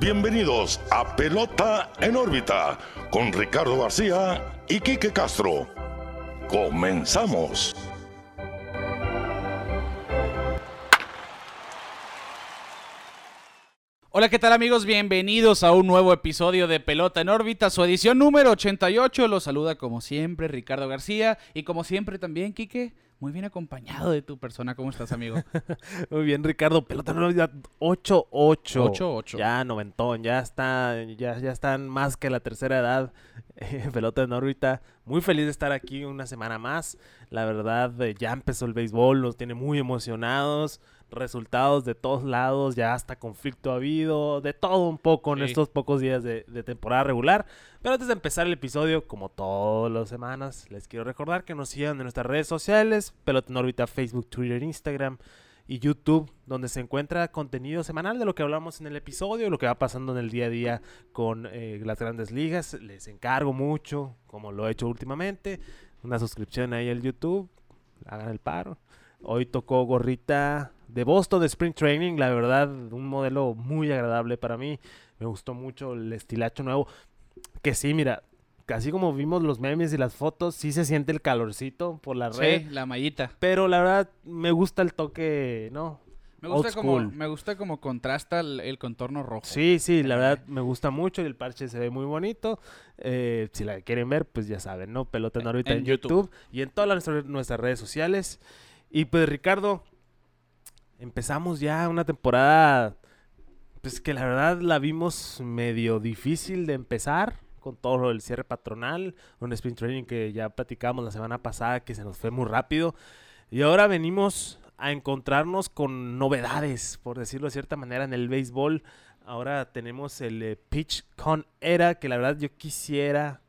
bienvenidos a Pelota en órbita con Ricardo García y Quique Castro. Comenzamos. Hola, ¿qué tal amigos? Bienvenidos a un nuevo episodio de Pelota en órbita, su edición número 88. Los saluda como siempre Ricardo García y como siempre también Quique, muy bien acompañado de tu persona. ¿Cómo estás, amigo? Muy bien, Ricardo. Pelota en órbita 8-8. 8-8. Ya noventón, ya está, ya, ya están más que la tercera edad. Pelota en órbita. Muy feliz de estar aquí una semana más. La verdad, eh, ya empezó el béisbol, nos tiene muy emocionados resultados de todos lados, ya hasta conflicto ha habido, de todo un poco en Sí. estos pocos días de, de temporada regular. Pero antes de empezar el episodio, como todas las semanas, les quiero recordar que nos sigan en nuestras redes sociales, Pelota en órbita, Facebook, Twitter, Instagram y YouTube, donde se encuentra contenido semanal de lo que hablamos en el episodio, lo que va pasando en el día a día con eh, las grandes ligas. Les encargo mucho, como lo he hecho últimamente, una suscripción ahí al YouTube, hagan el paro. Hoy tocó gorrita de Boston de Spring Training, la verdad, un modelo muy agradable para mí. Me gustó mucho el estilacho nuevo. Que sí, mira, casi como vimos los memes y las fotos, sí se siente el calorcito por la red. Sí, la mallita. Pero la verdad, me gusta el toque, ¿no? Me gusta, como, me gusta como contrasta el, el contorno rojo. Sí, sí, la verdad me gusta mucho y el parche se ve muy bonito. Eh, si la quieren ver, pues ya saben, ¿no? Pelota en En- órbita en, en YouTube. YouTube. y en todas las- nuestras redes sociales. Y pues Ricardo, empezamos ya una temporada, pues que la verdad la vimos medio difícil de empezar. Con todo lo del cierre patronal, un sprint training que ya platicamos la semana pasada que se nos fue muy rápido. Y ahora venimos a encontrarnos con novedades, por decirlo de cierta manera, en el béisbol. Ahora tenemos el eh, Pitch Con Era, que la verdad yo quisiera,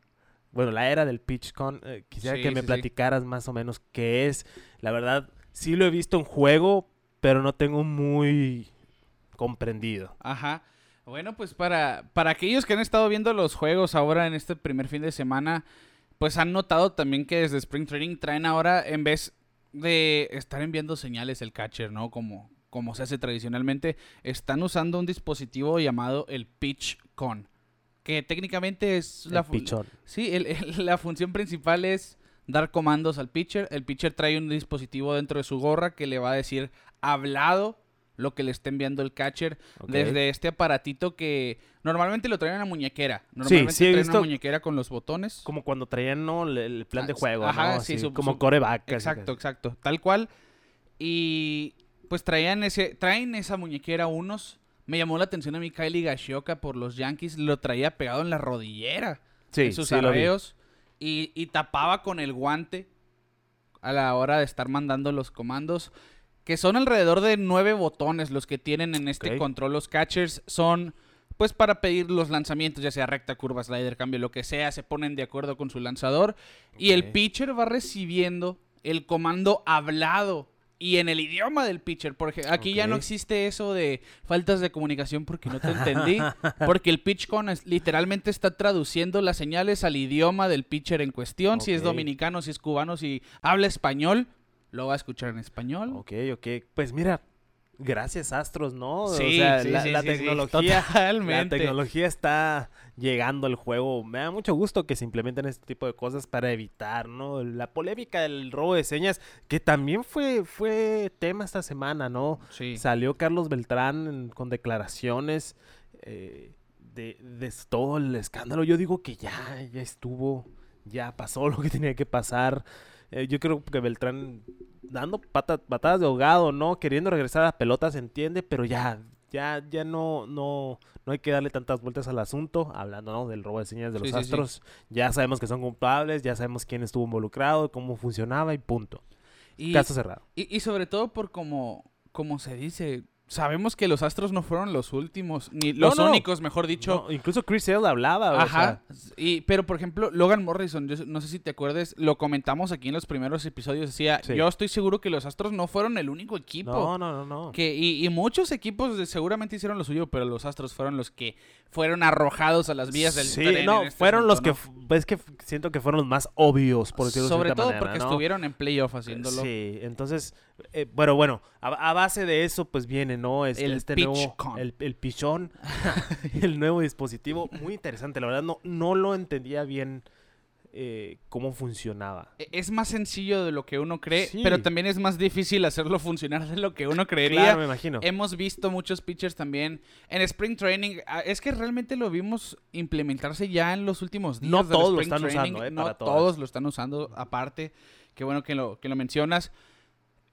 bueno, la era del Pitch Con, eh, quisiera Sí, que me sí, sí. platicaras más o menos qué es. La verdad, sí lo he visto en juego, pero no tengo muy comprendido. Ajá. Bueno, pues para, para aquellos que han estado viendo los juegos ahora en este primer fin de semana, pues han notado también que desde Spring Training traen ahora, en vez de estar enviando señales el catcher, ¿no? Como, como se hace tradicionalmente, están usando un dispositivo llamado el Pitch Con, que técnicamente es la El fu- pichón. Sí, el- el- la función principal es dar comandos al pitcher. El pitcher trae un dispositivo dentro de su gorra que le va a decir hablado lo que le está enviando el catcher desde este aparatito que normalmente lo traen en la muñequera. Normalmente sí traen visto- una muñequera con los botones. Como cuando traían ¿no? el, plan de Ah, juego, ajá, ¿no? sí, su- como su- coreback. Exacto, exacto. Tal cual. Y pues traían ese, traen esa muñequera unos. Me llamó la atención a mí Kylie Gashioka por los Yankees. Lo traía pegado en la rodillera. Sí, en sus sí arreos. Y, y tapaba con el guante a la hora de estar mandando los comandos. Que son alrededor de nueve botones los que tienen en este control los catchers. Son pues para pedir los lanzamientos, ya sea recta, curva, slider, cambio, lo que sea, se ponen de acuerdo con su lanzador. Y el pitcher va recibiendo el comando hablado y en el idioma del pitcher. Porque aquí ya no existe eso de faltas de comunicación porque no te entendí. Porque el pitch con es- literalmente está traduciendo las señales al idioma del pitcher en cuestión. Si es dominicano, si es cubano, si habla español, lo va a escuchar en español. Ok, ok. Pues mira, gracias Astros, ¿no? Sí, o sea, sí, la, sí, la tecnología, la totalmente. tecnología está llegando al juego. Me da mucho gusto que se implementen este tipo de cosas para evitar, ¿no? La polémica del robo de señas, que también fue, fue tema esta semana, ¿no? Sí. Salió Carlos Beltrán en- con declaraciones eh, de, de todo el escándalo. Yo digo que ya, ya estuvo, ya pasó lo que tenía que pasar. Eh, yo creo que Beltrán dando pata- patadas de ahogado, ¿no? Queriendo regresar a la pelota, se entiende, pero ya, ya, ya no, no, no hay que darle tantas vueltas al asunto, hablando, ¿no? Del robo de señas de los Sí, sí, sí. astros. Ya sabemos que son culpables, ya sabemos quién estuvo involucrado, cómo funcionaba y punto. Y, Caso cerrado. y, y sobre todo por como, como se dice, sabemos que los Astros no fueron los últimos, ni los no. únicos, mejor dicho. No, incluso Chris Sale hablaba, o Ajá. sea, Y, pero, por ejemplo, Logan Morrison, yo no sé si te acuerdes, lo comentamos aquí en los primeros episodios. Decía, Sí. yo estoy seguro que los Astros no fueron el único equipo. no, no, no, no. Que, y, y muchos equipos seguramente hicieron lo suyo, pero los Astros fueron los que fueron arrojados a las vías del sí, tren no, este fueron los que, pues que f- siento que fueron los más obvios, por decirlo de Sobre todo manera, porque estuvieron en playoff haciéndolo. Sí, entonces Eh, bueno, bueno, a, a base de eso, pues viene, ¿no? Es- El este nuevo, PitchCon. el, el pichón, el nuevo dispositivo. Muy interesante, la verdad, no, no lo entendía bien eh, cómo funcionaba. E- Es más sencillo de lo que uno cree, Sí. pero también es más difícil hacerlo funcionar de lo que uno creería. Claro, me imagino. Hemos visto muchos pitchers también en Spring Training. ah, Es que realmente lo vimos implementarse ya en los últimos días. No del todos lo están Training. usando, eh, No para todas. todos lo están usando aparte. Qué bueno que lo, que lo mencionas.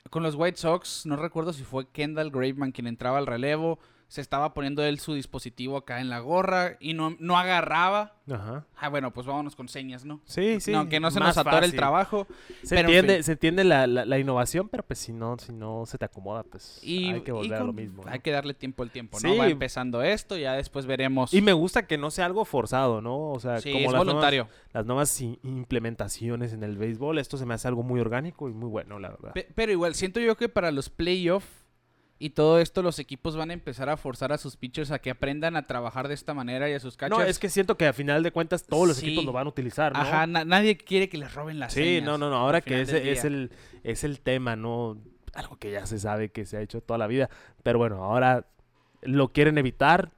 Con los White Sox, no recuerdo si fue Kendall Graveman quien entraba al relevo. Se estaba poniendo él su dispositivo acá en la gorra y no, no agarraba. Ajá. Ah, bueno, pues vámonos con señas, ¿no? Sí, sí. no, que no se nos atore el trabajo. Se pero en entiende, fin. se entiende la, la- la innovación, pero pues si no, si no se te acomoda, pues Y, hay que volver a lo mismo. ¿no? Hay que darle tiempo al tiempo, ¿no? Sí. Va empezando esto, ya después veremos. Y me gusta que no sea algo forzado, ¿no? O sea, sí, como es las voluntario. nuevas, las nuevas implementaciones en el béisbol, esto se me hace algo muy orgánico y muy bueno, la verdad. Pe- pero igual, siento yo que para los playoffs y todo esto, los equipos van a empezar a forzar a sus pitchers a que aprendan a trabajar de esta manera y a sus catchers. No, es que siento que a final de cuentas todos los Sí. equipos lo van a utilizar, ¿no? Ajá, na- nadie quiere que les roben las sí, señas no, no, no, ahora que ese es el, es el tema, ¿no? Algo que ya se sabe que se ha hecho toda la vida, pero bueno, ahora lo quieren evitar,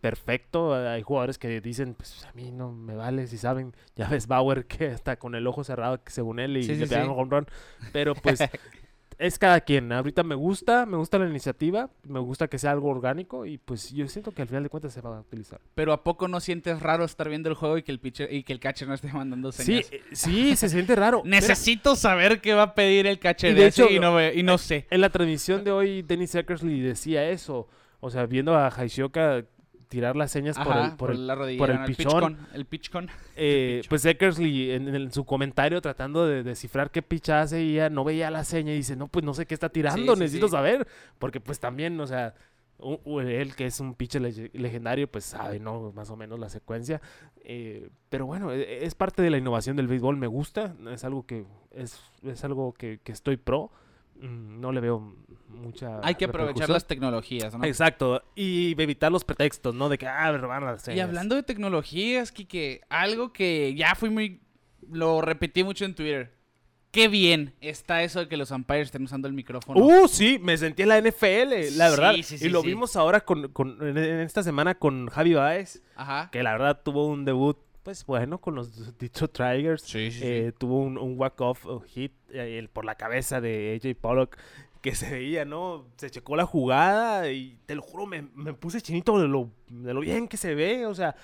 perfecto, hay jugadores que dicen, pues a mí no me vale, si saben, ya ves Bauer que está con el ojo cerrado, que según él, y Sí, le sí, pegan sí. un home run, pero pues es cada quien, ahorita me gusta, me gusta la iniciativa, me gusta que sea algo orgánico y pues yo siento que al final de cuentas se va a utilizar. Pero ¿a poco no sientes raro estar viendo el juego y que el pitcher y que el catcher no esté mandando Sí, señas? eh, sí, se siente raro. Mira, Necesito saber qué va a pedir el catcher Y de hecho, y no, y no sé. En la transmisión de hoy, Dennis Eckersley decía eso. O sea, viendo a Haishioka tirar las señas por el, por el- la rodilla, por el ¿no? pichón. el pitchcon. eh, pues Eckersley en, en su comentario tratando de descifrar qué picha hace y ya no veía la seña y dice, no, pues no sé qué está tirando, sí, necesito sí. saber. Porque pues también, o sea, él que es un pitcher lege- legendario, pues sabe, ¿no? Más o menos la secuencia. Eh, pero bueno, e- es parte de la innovación del béisbol, me gusta, es algo que, es, es algo que, que estoy pro. Mm, No le veo mucha Hay que aprovechar las tecnologías, ¿no? Exacto, y evitar los pretextos, ¿no? De que, ah, me robaron las Y señas. hablando de tecnologías, Kike, algo que ya fui muy... Lo repetí mucho en Twitter. Qué bien está eso de que los umpires estén usando el micrófono. Uh, sí, me sentí en la NFL, la Sí, verdad. sí, sí, y lo vimos ahora con, con- en, esta semana con Javi Baez, Ajá. que la verdad tuvo un debut, pues bueno, con los Detroit Tigers. Sí, sí, Eh, tuvo un, un walk-off uh, hit el- por la cabeza de AJ Pollock que se veía, ¿no? Se checó la jugada y te lo juro, me, me puse chinito de lo, de lo bien que se ve, o sea...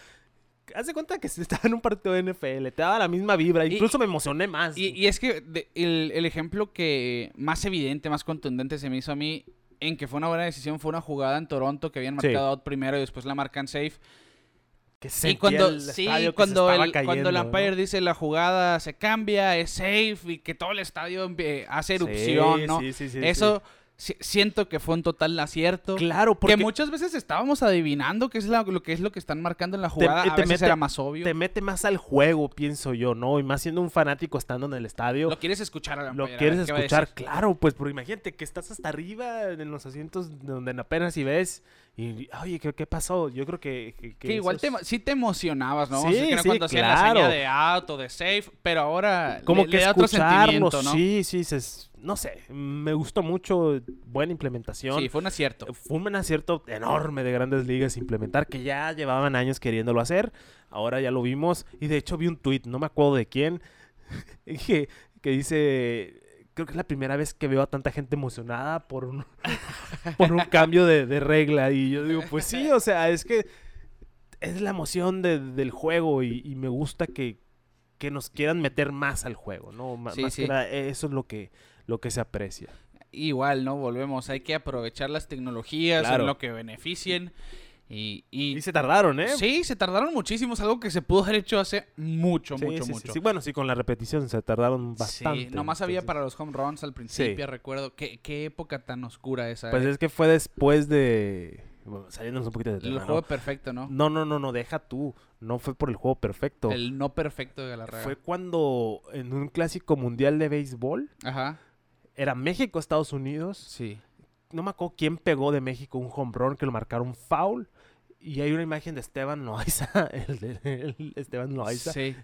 Haz de cuenta que estaba en un partido de NFL, te daba la misma vibra, Y- incluso me emocioné más. Y, y es que de- el, el ejemplo que más evidente, más contundente se me hizo a mí en que fue una buena decisión fue una jugada en Toronto que habían Sí. marcado out primero y después la marcan safe. Que Y sentía cuando, el sí, se cuando, el, cuando el cayendo, umpire ¿no? dice la jugada se cambia, es safe y que todo el estadio hace erupción, Sí, ¿no? sí, sí, sí, Eso si- siento que fue un total acierto. Claro, porque Que muchas veces estábamos adivinando qué es la- lo que es lo que están marcando en la jugada. te a veces mete- era más obvio. te mete más al juego, pienso yo, ¿no? Y más siendo un fanático estando en el estadio. Lo quieres escuchar a la Lo quieres escuchar, claro, pues, porque imagínate que estás hasta arriba en los asientos donde apenas y ves y, oye, ¿qué, qué pasó? Yo creo que... Que, Que igual te, sí te emocionabas, ¿no? Sí, O sea, sí, cuando hacían la claro. señal de out o de safe, pero ahora Como le, que le da otro sentimiento, ¿no? sí, sí, se- no sé, me gustó mucho, buena implementación. Sí, fue un acierto. Fue un acierto enorme de grandes ligas implementar, que ya llevaban años queriéndolo hacer. Ahora ya lo vimos. Y de hecho vi un tweet, no me acuerdo de quién, que, que dice. Creo que es la primera vez que veo a tanta gente emocionada por un, por un cambio de, de regla. Y yo digo, pues sí, o sea, es que es la emoción de- del juego y, y me gusta que, que nos quieran meter más al juego, ¿no? Sí, más sí. que nada, eso es lo que, lo que se aprecia. Igual, ¿no? Volvemos. Hay que aprovechar las tecnologías Claro. en lo que beneficien. Y, y- Y se tardaron, ¿eh? sí, se tardaron muchísimo. Es algo que se pudo haber hecho hace mucho, Sí, mucho, sí, mucho. sí. Bueno, sí, con la repetición se tardaron bastante. Sí, nomás había para los home runs al principio, recuerdo. ¿Qué, qué época tan oscura esa. Pues eh? es que fue después de... Bueno, saliéndonos un poquito de el tema, juego ¿no? perfecto, ¿no? No, no, no, no, deja tú. No fue por el juego perfecto. El no perfecto de Galarraga. Fue cuando en un clásico mundial de béisbol Ajá. era México-Estados Unidos. Sí. No me acuerdo quién pegó de México un home run que lo marcaron foul. Y hay una imagen de Esteban Loaiza, el de el Esteban Loaiza, Sí,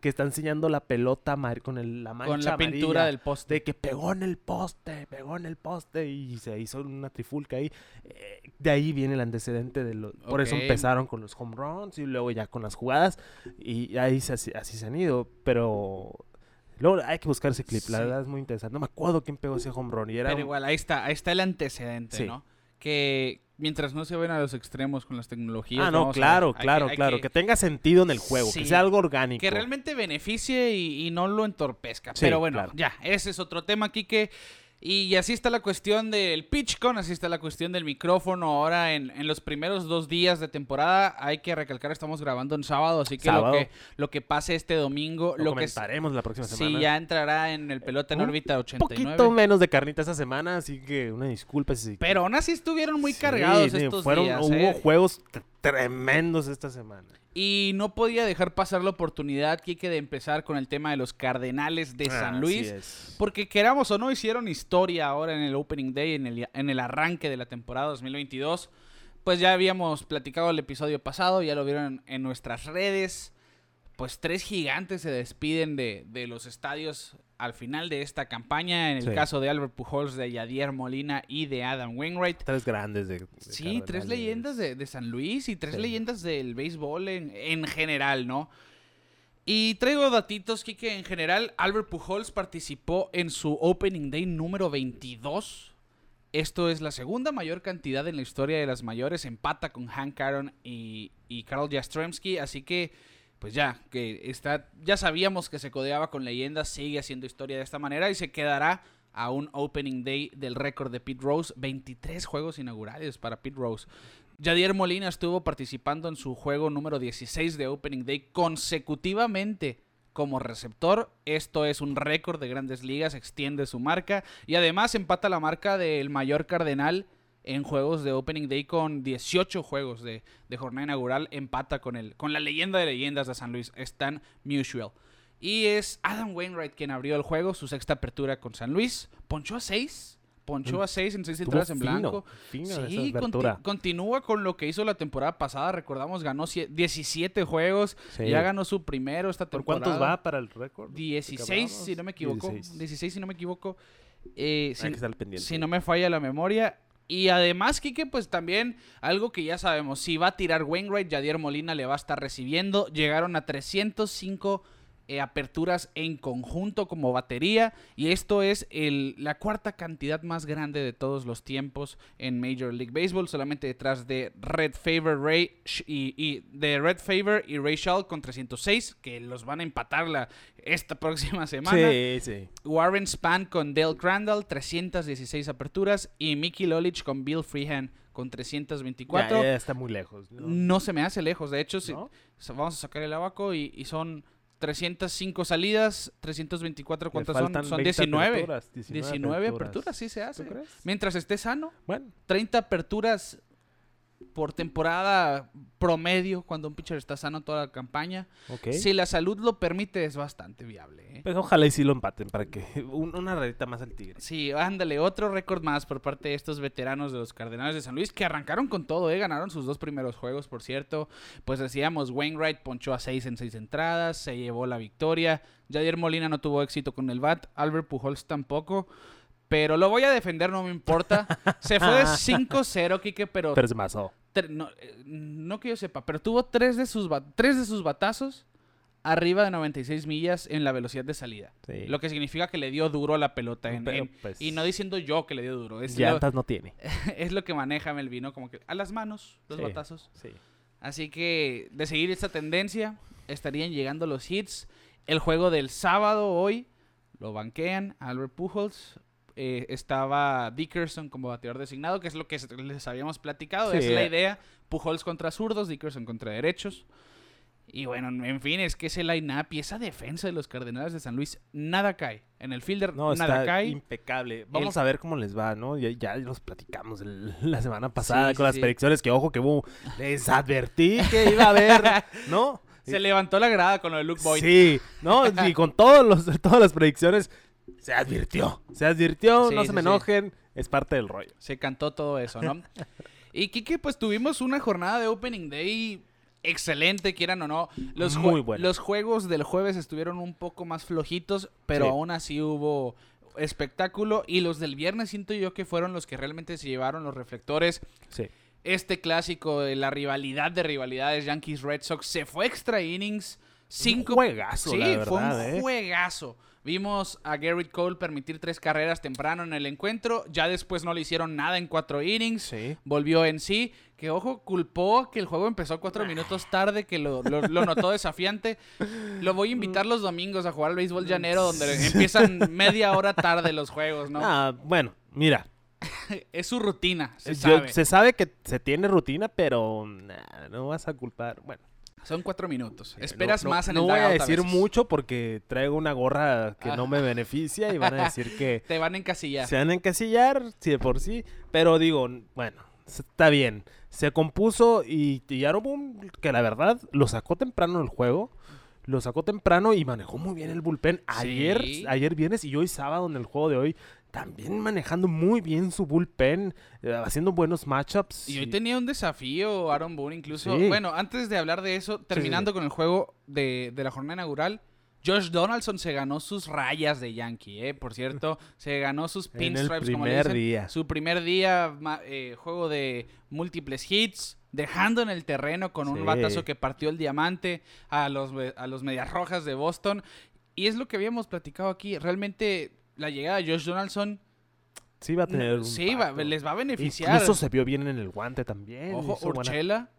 que está enseñando la pelota con el- la mancha con la pintura del poste. de que pegó en el poste, pegó en el poste y se hizo una trifulca ahí. Eh, de ahí viene el antecedente de lo, por eso empezaron con los home runs y luego ya con las jugadas y ahí se, así, se han ido, pero luego hay que buscar ese clip, la verdad es muy interesante. No me acuerdo quién pegó ese home run y era Pero un- igual, ahí está, ahí está el antecedente, Sí. ¿no? Que mientras no se ven a los extremos con las tecnologías. Ah, no, claro, hay que- claro, hay claro, que- que, tenga sentido en el juego, Sí. que sea algo orgánico. que realmente beneficie y, y no lo entorpezca. Sí, Pero bueno, claro. ya, ese es otro tema aquí que... Y así está la cuestión del PitchCon, así está la cuestión del micrófono. Ahora, en, en los primeros dos días de temporada, hay que recalcar, estamos grabando en sábado, así que, lo que lo que pase este domingo, Lo, lo, que comentaremos la próxima semana. sí ya entrará en el pelota en Un órbita Un 89. poquito menos de carnita esta semana, así que una disculpa si... Pero aún así estuvieron muy Sí, cargados sí, estos fueron, días. Hubo ¿eh? juegos tremendos esta semana. Y no podía dejar pasar la oportunidad, Kike, de empezar con el tema de los Cardenales de San Luis. Porque queramos o no, hicieron historia ahora en el Opening Day, en el, en el arranque de la temporada 2022. Pues ya habíamos platicado el episodio pasado, ya lo vieron en nuestras redes. Pues tres gigantes se despiden de, de los estadios al final de esta campaña. En el Sí. caso de Albert Pujols, de Yadier Molina y de Adam Wainwright. Tres grandes de, de Sí, Cardenales. tres leyendas de, de San Luis y tres Sí. leyendas del béisbol en, en general, ¿no? Y traigo datitos, Kike. En general, Albert Pujols participó en su Opening Day número 22. Esto es la segunda mayor cantidad en la historia de las mayores. Empata con Hank Aaron y, y Karl Jastrzemski. Así que, pues ya, que está, ya sabíamos que se codeaba con leyendas. Sigue haciendo historia de esta manera y se quedará a un Opening Day del récord de Pete Rose. 23 juegos inaugurales para Pete Rose. Yadier Molina estuvo participando en su juego número 16 de Opening Day consecutivamente como receptor. Esto es un récord de grandes ligas, extiende su marca y además empata la marca del mayor cardenal en juegos de Opening Day con 18 juegos de, de jornada inaugural. Empata con, el, con la leyenda de leyendas de San Luis, Stan Musial. Y es Adam Wainwright quien abrió el juego, su sexta apertura con San Luis. Ponchó a 6. Ponchó a 6 en 6 Estuvo entradas en blanco. fino Sí, conti- continúa con lo que hizo la temporada pasada. Recordamos, ganó cie- 17 juegos. Sí. Ya ganó su primero esta ¿Por temporada. cuántos va para el récord? 16, ¿Que si no me equivoco. 16, 16. si no me equivoco. Eh, si, que estar pendiente. si no me falla la memoria. Y además, Kike, pues también algo que ya sabemos. Si va a tirar Wainwright, Yadier Molina le va a estar recibiendo. Llegaron a 305 eh, aperturas en conjunto como batería. Y esto es el, la cuarta cantidad más grande de todos los tiempos en Major League Baseball. Solamente detrás de Red Favor Ray y, y de Red Favor y Ray Shaw con 306. Que los van a empatar la, esta próxima semana. Sí, sí. Warren Span con Dale Crandall, 316 aperturas. Y Mickey Lolich con Bill Freehan con 324. Ya, ya está muy lejos. ¿no? No se me hace lejos. De hecho, si- vamos a sacar el abaco y, y son 305 salidas, 324. Le ¿Cuántas son? Son 20 19. aperturas, 19 aperturas, sí se ¿Tú hace. Mientras esté sano, Bueno, 30 aperturas por temporada promedio cuando un pitcher está sano toda la campaña. Si la salud lo permite, es bastante viable. ¿eh? Pues ojalá y sí lo empaten para que un- una rayita más al tigre. Sí, ándale, otro récord más por parte de estos veteranos de los Cardenales de San Luis que arrancaron con todo, ¿eh? ganaron sus dos primeros juegos, por cierto. Pues decíamos, Wainwright ponchó a seis en seis entradas, se llevó la victoria. Javier Molina no tuvo éxito con el bat, Albert Pujols tampoco. Pero lo voy a defender, no me importa. Se fue de 5-0, Kike, pero Pero se tre- no, eh, no que yo sepa, pero tuvo tres de sus, tres de sus batazos arriba de 96 millas en la velocidad de salida. Sí. Lo que significa que le dio duro a la pelota. en- en- pues, y no diciendo yo que le dio duro. Es, lo, llantas no tiene. es lo que maneja Melvino, como que a las manos, los Sí. batazos. Sí. Así que de seguir esta tendencia, estarían llegando los hits. El juego del sábado hoy lo banquean Albert Pujols. Eh, estaba Dickerson como bateador designado, que es lo que les habíamos platicado. Sí, es la idea. Pujols contra zurdos, Dickerson contra derechos. Y bueno, en fin, es que ese line-up y esa defensa de los Cardenales de San Luis, nada cae. En el fielder, No, nada está cae. impecable. Vamos a ver cómo les va, ¿no? Ya, ya los platicamos el- la semana pasada sí, con las sí. predicciones que, ojo, que. Les advertí que iba a haber, ¿no? Se levantó la grada con lo de Luke Boyd. Sí, no, y con todos los, todas las predicciones se advirtió. Se advirtió, Sí, no sí, se me sí. enojen, es parte del rollo. Se cantó todo eso, ¿no? Y Kike, pues tuvimos una jornada de Opening Day excelente, quieran o no. Los, Muy buena. los juegos del jueves estuvieron un poco más flojitos, pero Sí. aún así hubo espectáculo. Y los del viernes siento yo que fueron los que realmente se llevaron los reflectores. Sí. Este clásico de la rivalidad de rivalidades Yankees-Red Sox se fue extra innings. Cinco... juegazo, Sí, la fue un ¿eh? juegazo. Vimos a Garrett Cole permitir tres carreras temprano en el encuentro. Ya después no le hicieron nada en cuatro innings. Sí. Volvió en sí. Que ojo, culpó que el juego empezó cuatro minutos tarde, que lo, lo- lo notó desafiante. Lo voy a invitar los domingos a jugar al béisbol llanero, donde empiezan media hora tarde los juegos, ¿no? Ah, bueno, mira. Es su rutina, se yo- sabe. se sabe que se tiene rutina, pero nah, no vas a culpar. Bueno, Son cuatro minutos. Esperas no, no- más en no el voy a decir mucho porque traigo una gorra que no me beneficia y van a decir que Te van a encasillar. se van a encasillar, sí de por sí. Pero digo, bueno, está bien. Se compuso y, y que la verdad lo sacó temprano el juego. Lo sacó temprano y manejó muy bien el bullpen. Ayer, Sí. ayer viernes y hoy sábado en el juego de hoy, también manejando muy bien su bullpen, eh, haciendo buenos matchups. Y hoy tenía un desafío Aaron Boone incluso. Sí. Bueno, antes de hablar de eso, terminando con el juego de, de la jornada inaugural, Josh Donaldson se ganó sus rayas de Yankee, ¿eh? Por cierto, se ganó sus pinstripes, como le primer dicen. día. Su primer día, eh, juego de múltiples hits, dejando en el terreno con un batazo que partió el diamante a los, a los Medias Rojas de Boston. Y es lo que habíamos platicado aquí. Realmente, la llegada de Josh Donaldson, Sí va a tener un sí, va- impacto. les va a beneficiar. Incluso se vio bien en el guante también. Ojo, hizo buena- Urchela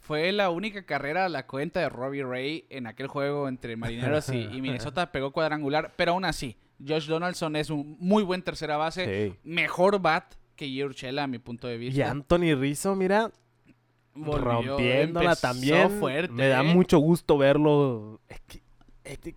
fue la única carrera a la cuenta de Robbie Ray en aquel juego entre Marineros y, y Minnesota. Pegó cuadrangular, pero aún así, Josh Donaldson es un muy buen tercera base. Sí. Mejor bat que Gio Urchela, a mi punto de Y vista. Anthony Rizzo, mira, Volvió, rompiéndola empezó también. fuerte, Me da ¿eh? mucho gusto verlo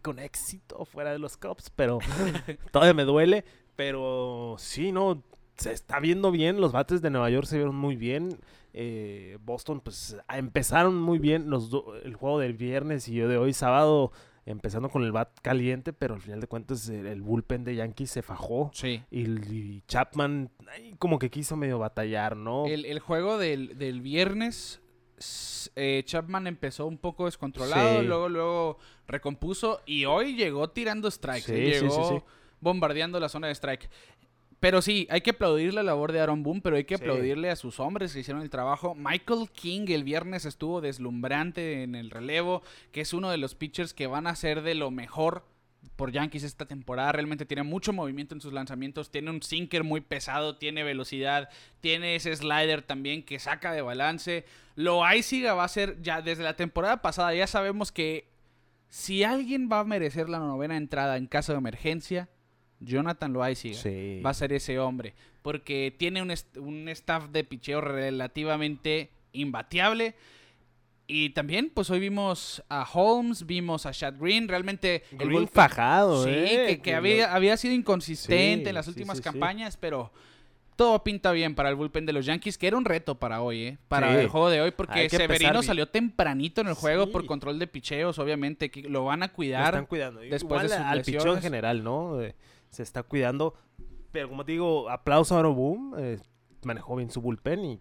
con éxito fuera de los Cubs, pero todavía me duele. Pero sí, no, se está viendo bien. Los bates de Nueva York se vieron muy bien. Eh, Boston, pues empezaron muy bien los el juego del viernes y yo de hoy sábado. Empezando con el bat caliente, pero al final de cuentas el, el bullpen de Yankees se fajó. Sí. Y, y Chapman como que quiso medio batallar, ¿no? El, el juego del, del viernes, eh, Chapman empezó un poco descontrolado, Sí. luego, luego recompuso y hoy llegó tirando strikes. Sí, eh, llegó sí. bombardeando la zona de strike. Pero sí, hay que aplaudir la labor de Aaron Boone, pero hay que aplaudirle a sus hombres que hicieron el trabajo. Michael King el viernes estuvo deslumbrante en el relevo, que es uno de los pitchers que van a ser de lo mejor por Yankees esta temporada. Realmente tiene mucho movimiento en sus lanzamientos. Tiene un sinker muy pesado, tiene velocidad, tiene ese slider también que saca de balance. Loaiziga va a ser ya desde la temporada pasada. Ya sabemos que si alguien va a merecer la novena entrada en caso de emergencia, Jonathan Loaiziga Sí. va a ser ese hombre. Porque tiene un, un staff de picheo relativamente imbateable. Y también, pues hoy vimos a Holmes, vimos a Chad Green. Realmente el bullpen- fajado, Sí, ¿eh? que, había, lo- había sido inconsistente Sí, en las últimas sí, campañas, pero todo pinta bien para el bullpen de los Yankees, que era un reto para hoy, ¿eh? Para Sí. el juego de hoy, porque Severino salió tempranito en el juego Sí. por control de picheos, obviamente, que lo van a Lo cuidar. están cuidando. después Igual de sus al pichón en general, ¿no? Eh, se está cuidando. Pero como te digo, aplauso a Aaron Boone. eh, manejó bien su bullpen y,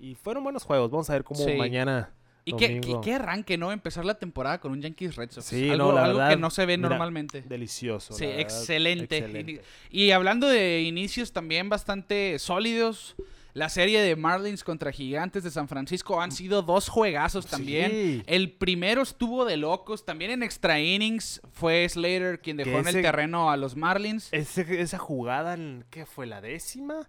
y fueron buenos juegos. Vamos a ver cómo Sí. mañana. Y qué, qué, arranque, ¿no? Empezar la temporada con un Yankees Red Sox. Sí, algo, no, la algo verdad, que no se ve mira, normalmente. Delicioso. Sí, la verdad, excelente. Y hablando de inicios también bastante sólidos, la serie de Marlins contra Gigantes de San Francisco han sido dos juegazos también. Sí. El primero estuvo de locos, también en extra innings fue Slater quien dejó en el terreno a los Marlins. Ese- esa jugada, ¿qué fue? ¿La décima?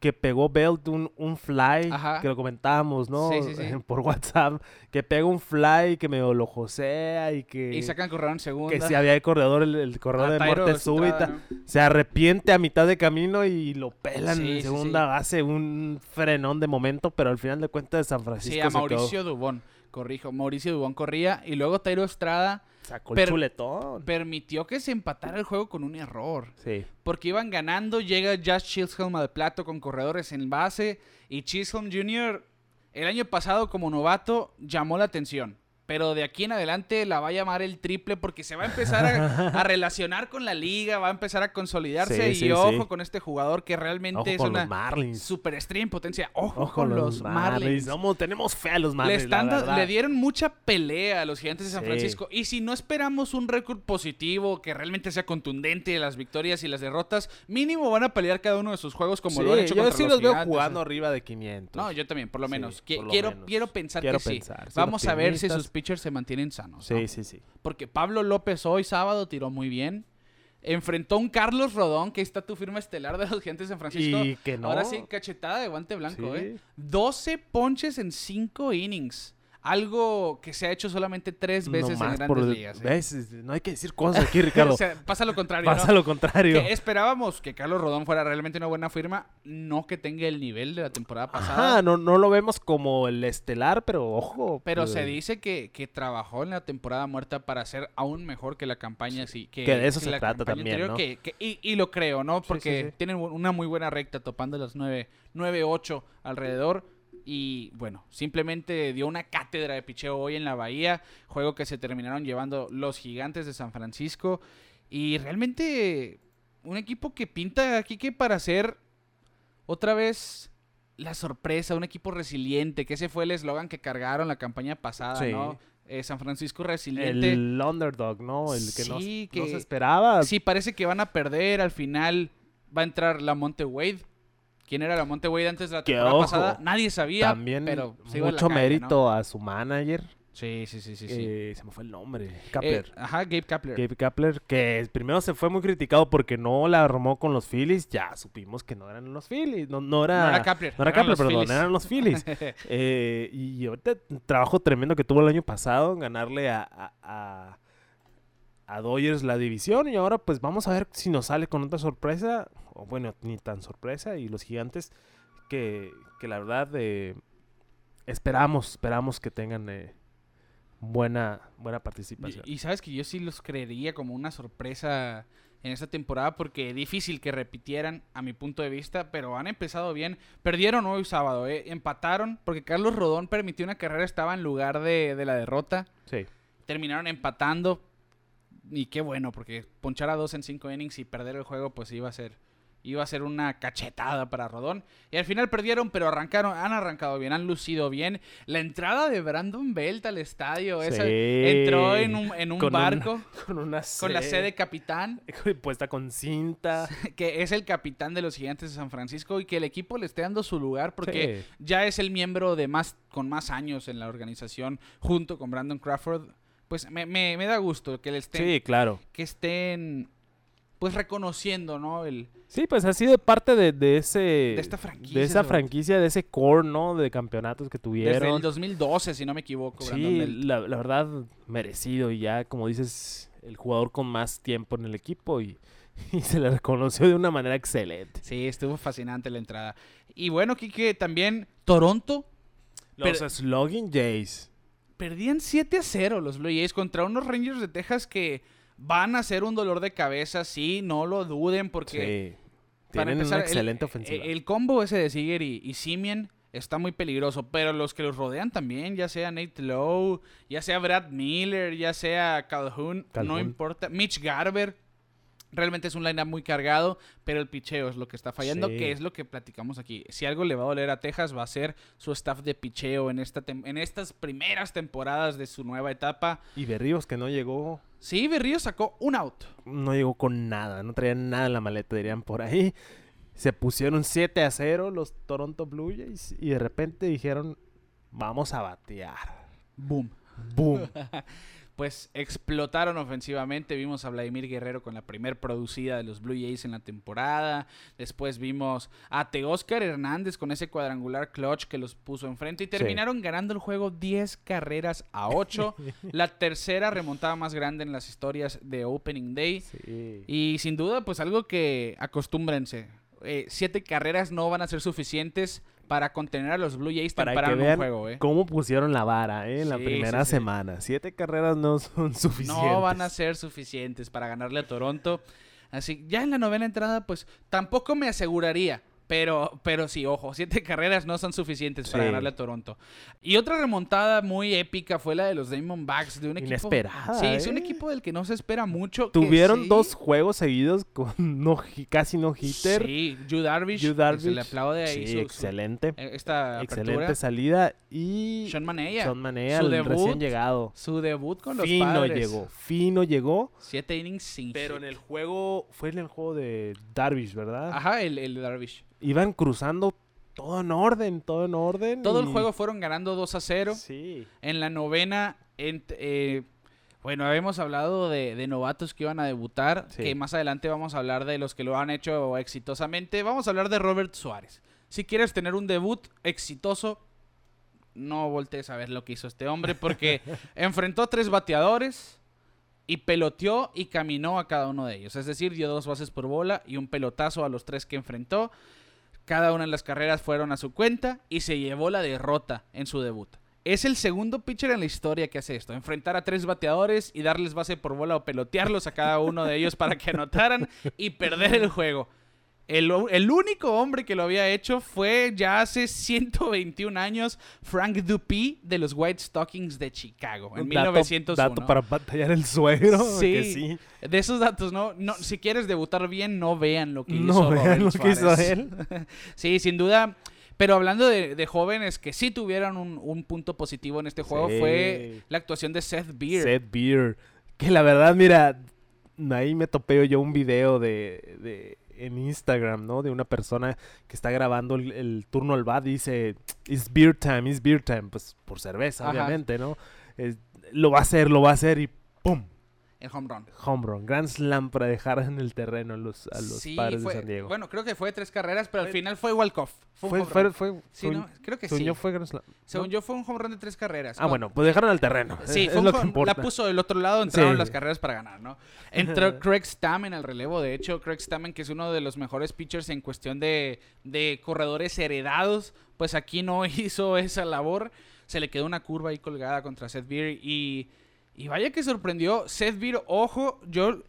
Que pegó Belt un, un fly, Ajá. que lo comentábamos, ¿no? Sí, sí, sí. Por WhatsApp. Que pega un fly, que medio lo josea y que... Y sacan corredor en segunda. que si había el corredor, el, el corredor A de muerte súbita. ¿no? Se arrepiente a mitad de camino y lo pelan en segunda base. Un frenón de momento, pero al final de cuentas San Francisco Sí, a se quedó- Mauricio Dubón. Corrijo, Mauricio Dubón corría y luego Tyro Estrada sacó el chuletón. permitió que se empatara el juego con un error. Sí. Porque iban ganando, llega Josh Chisholm al plato con corredores en base y Chisholm Jr. el año pasado como novato llamó la atención. Pero de aquí en adelante la va a llamar el triple porque se va a empezar a, a relacionar con la liga, va a empezar a consolidarse Sí, y sí, ojo sí. con este jugador que realmente Ojo es con una los Marlins. superestrella en potencia. Ojo, Ojo con los Marlins. Vamos, tenemos fe a los Marlins. la le dieron mucha pelea a los gigantes de San. Francisco. Y si no esperamos un récord positivo que realmente sea contundente las victorias y las derrotas, mínimo van a pelear cada uno de sus juegos como lo han hecho yo contra sí los los veo gigantes. jugando arriba de 500. No, yo también, por lo menos. Qui- por lo quiero, menos. quiero pensar Quiero que sí. pensar, Vamos a ver si sus pitchers se mantienen sanos. ¿no? Sí, sí, sí. Porque Pablo López hoy sábado tiró muy bien. Enfrentó a un Carlos Rodón, que está tu firma estelar de los Gigantes de San Francisco. Y que no. Ahora sí, cachetada de guante blanco, Sí. ¿eh? 12 ponches en 5 innings. Algo que se ha hecho solamente tres veces No en grandes por- ligas. ¿eh? No hay que decir cosas aquí, Ricardo. o sea, pasa lo contrario, Pasa ¿no? lo contrario. Que esperábamos que Carlos Rodón fuera realmente una buena firma, no que tenga el nivel de la temporada pasada. Ajá, no, no lo vemos como el estelar, pero ojo. Pero pues, se dice que, que trabajó en la temporada muerta para ser aún mejor que la campaña. Sí, que, Que de eso se la trata también, ¿no? que- que- y, y lo creo, ¿no? Porque sí, sí. tienen una muy buena recta topando las 9, 9-8 alrededor. Y bueno, simplemente dio una cátedra de picheo hoy en la Bahía. Juego que se terminaron llevando los gigantes de San Francisco. Y realmente un equipo que pinta aquí que para ser otra vez la sorpresa, un equipo resiliente, que ese fue el eslogan que cargaron la campaña pasada, Sí. ¿no? Eh, San Francisco resiliente. El underdog, ¿no? El que, no, Sí, no que- se esperaba. Sí, parece que van a perder. Al final va a entrar la Monte Wade. ¿Quién era la Monte antes de la temporada ojo, pasada? Nadie sabía. También pero mucho calle, mérito ¿no? a su manager. Sí, sí, sí, sí. sí. eh, se me fue el nombre. Eh, Kapler. ajá, Gabe Kapler. Gabe Kapler, que primero se fue muy criticado porque no la armó con los Phillies. Ya supimos que no eran los Phillies. No, no era, no era Kapler. no era Kapler, perdón, Phillies. eran los Phillies. Eh, y ahorita trabajo tremendo que tuvo el año pasado en ganarle a, a, a, a Dodgers la división. Y ahora pues vamos a ver si nos sale con otra sorpresa. O bueno, ni tan sorpresa. Y los gigantes que, que la verdad eh, esperamos, esperamos que tengan eh, buena, buena participación. Y, y sabes que yo sí los creería como una sorpresa en esta temporada porque difícil que repitieran a mi punto de vista, pero han empezado bien. Perdieron hoy sábado, ¿eh? empataron porque Carlos Rodón permitió una carrera, estaba en lugar de, de la derrota. Sí. Terminaron empatando y qué bueno porque ponchar a dos en cinco innings y perder el juego pues iba a ser iba a ser una cachetada para Rodón. Y al final perdieron, pero arrancaron, han arrancado bien, han lucido bien. La entrada de Brandon Belt al estadio, esa- entró en un, en un Con barco Con una con la C sede capitán, puesta con cinta. que es el capitán de los Gigantes de San Francisco y que el equipo le esté dando su lugar porque Sí. ya es el miembro de más con más años en la organización junto con Brandon Crawford. Pues me, me- me da gusto que le estén, Sí, claro. que estén pues reconociendo, ¿no? El, Sí, pues ha sido parte de, de ese... de esta franquicia. de esa franquicia, de ese core, ¿no? De campeonatos que Desde tuvieron. el 2012, si no me equivoco. Sí, la, la verdad, merecido. Y ya, como dices, el jugador con más tiempo en el equipo y, y se le reconoció de una manera excelente. Sí, estuvo fascinante la entrada. Y bueno, Kike, también Toronto Los Slogging Jays. Perdían 7 a 0 los Blue Jays contra unos Rangers de Texas que van a ser un dolor de cabeza, sí, no lo duden porque Sí. Tienen empezar, una el- excelente el, ofensiva. el combo ese de Seager y, y Simeon está muy peligroso, pero los que los rodean también, ya sea Nate Lowe, ya sea Brad Miller, ya sea Calhoun, no Calhoun. importa, Mitch Garber, realmente es un lineup muy cargado, pero el picheo es lo que está fallando, Sí. que es lo que platicamos aquí. Si algo le va a doler a Texas va a ser su staff de picheo en esta en estas primeras temporadas de su nueva etapa. Y Berríos que no llegó, Sí, Berrío sacó un out. no llegó con nada. No traía nada en la maleta, dirían por ahí. Se pusieron 7 a 0 los Toronto Blue Jays y de repente dijeron, vamos a batear. Boom. Boom. pues explotaron ofensivamente. Vimos a Vladimir Guerrero con la primer producida de los Blue Jays en la temporada. Después vimos a Teóscar Hernández con ese cuadrangular clutch que los puso enfrente. Y terminaron ganando el juego 10 carreras a 8. la tercera remontada más grande en las historias de Opening Day. Sí. Y sin duda, pues algo que acostúmbrense. Eh, siete carreras no van a ser suficientes para contener a los Blue Jays Para temprano que en un vean juego, ¿eh? cómo pusieron la vara ¿eh? en la primera sí. semana. Siete carreras no son suficientes. No van a ser suficientes para ganarle a Toronto. Así, ya en la novena entrada, pues tampoco me aseguraría. Pero, pero sí, ojo, siete carreras no son suficientes para ganarle a Toronto. Y otra remontada muy épica fue la de los Diamondbacks, de un equipo... Inesperada, Sí, es un ¿eh? equipo del que no se espera mucho. Tuvieron sí- dos juegos seguidos con no, casi no hitter. Sí, Yu Darvish, Yu Darvish. se le aplaude ahí Sí, su- excelente. eh, esta Excelente apertura. salida. Y Sean Manea, Sean Manea, su el debut, recién llegado. su debut con los Fino padres. llegó, fino llegó. Siete innings sin Pero en el juego, fue en el juego de Darvish, ¿verdad? Ajá, el, el Darvish. Iban cruzando todo en orden, todo en orden. Todo el juego fueron ganando 2 a 0. Sí. En la novena, eh, bueno, habíamos hablado de, de novatos que iban a debutar, Sí. que más adelante vamos a hablar de los que lo han hecho exitosamente. Vamos a hablar de Robert Suárez. Si quieres tener un debut exitoso, no voltees a ver lo que hizo este hombre, porque enfrentó a tres bateadores y peloteó y caminó a cada uno de ellos. Es decir, dio dos bases por bola y un pelotazo a los tres que enfrentó. Cada una de las carreras fueron a su cuenta y se llevó la derrota en su debut. Es el segundo pitcher en la historia que hace esto, enfrentar a tres bateadores y darles base por bola o pelotearlos a cada uno de ellos para que anotaran y perder el juego. El, el único hombre que lo había hecho fue ya hace 121 años Frank Dupuy de los White Stockings de Chicago en dato- 1901. Dato para batallar el suegro. Sí. sí. De esos datos, ¿no? no si quieres debutar bien, no vean lo que No hizo vean Robert lo que hizo él. sí, sin duda. Pero hablando de, de jóvenes que sí tuvieron un, un punto positivo en este juego, Sí. fue la actuación de Seth Beer. Seth Beer. Que la verdad, mira, ahí me topé yo un video de, de- en Instagram, ¿no? De una persona que está grabando el, el turno al bat y dice, it's beer time, it's beer time. Pues por cerveza, Ajá. obviamente, ¿no? Es- lo va a hacer, lo va a hacer y ¡pum! El home run. Home run. Grand slam para dejar en el terreno a los, a los Sí, padres fue- de San Diego. Bueno, creo que fue tres carreras, pero al Fue- final fue walk-off. Fue fue, fue, Sí, ¿no? Creo que según sí. yo fue Grand slam. Según ¿no? yo fue un home run de tres carreras. Ah, bueno, pues dejaron al terreno. Sí, es, fue un lo que importa. la puso del otro lado, entraron Sí. las carreras para ganar, ¿no? Entró Craig Stammen al relevo, de hecho, Craig Stammen, que es uno de los mejores pitchers en cuestión de, de corredores heredados, pues aquí no hizo esa labor, se le quedó una curva ahí colgada contra Seth Beer y, y vaya que sorprendió, Seth Beer, ojo, yo...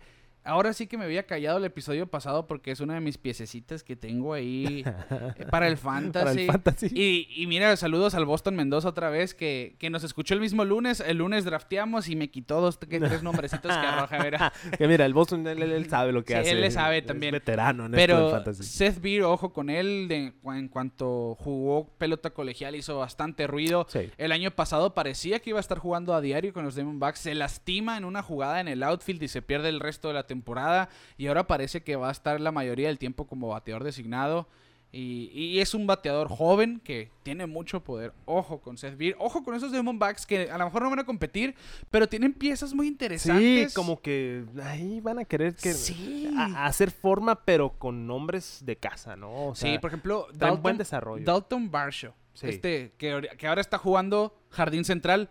Ahora sí que me había callado el episodio pasado porque es una de mis piececitas que tengo ahí eh, para el fantasy. Para el fantasy. Y, y mira, saludos al Boston Mendoza otra vez, que, que nos escuchó el mismo lunes. El lunes drafteamos y me quitó dos, tres nombrecitos que arroja. Mira. que mira, el Boston, él, sabe lo que Sí, hace. él le sabe Es también. veterano en esto del Pero fantasy. Seth Beer, ojo con él, de, en cuanto jugó pelota colegial hizo bastante ruido. Sí. El año pasado parecía que iba a estar jugando a diario con los Diamondbacks. Se lastima en una jugada en el outfield y se pierde el resto de la temporada. Y ahora parece que va a estar la mayoría del tiempo como bateador designado. Y, y es un bateador joven que tiene mucho poder. Ojo con Seth Beer. Ojo con esos Diamondbacks que a lo mejor no van a competir, pero tienen piezas muy Sí, interesantes. como que ahí van a querer que Sí. a- a hacer forma, pero con nombres de casa, ¿no? O sea, sí, por ejemplo, Dalton, buen desarrollo. Dalton Barshow, Sí. este que, que ahora está jugando Jardín Central,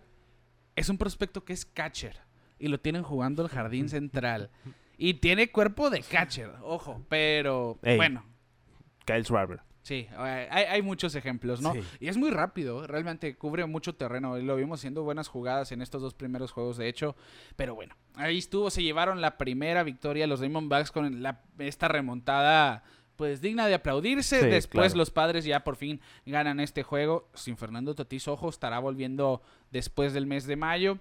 es un prospecto que es catcher y lo tienen jugando el Jardín Central y tiene cuerpo de catcher, ojo, pero Ey. bueno, Kyle Schwarber. sí, eh, hay, hay muchos ejemplos, ¿no? Sí. Y es muy rápido, realmente cubre mucho terreno lo vimos haciendo buenas jugadas en estos dos primeros juegos, de hecho, pero bueno, ahí estuvo, se llevaron la primera victoria los Diamondbacks con la- esta remontada pues digna de aplaudirse. Sí, Después claro. los padres ya por fin ganan este juego. Sin Fernando Tatis, ojo, estará volviendo después del mes de mayo.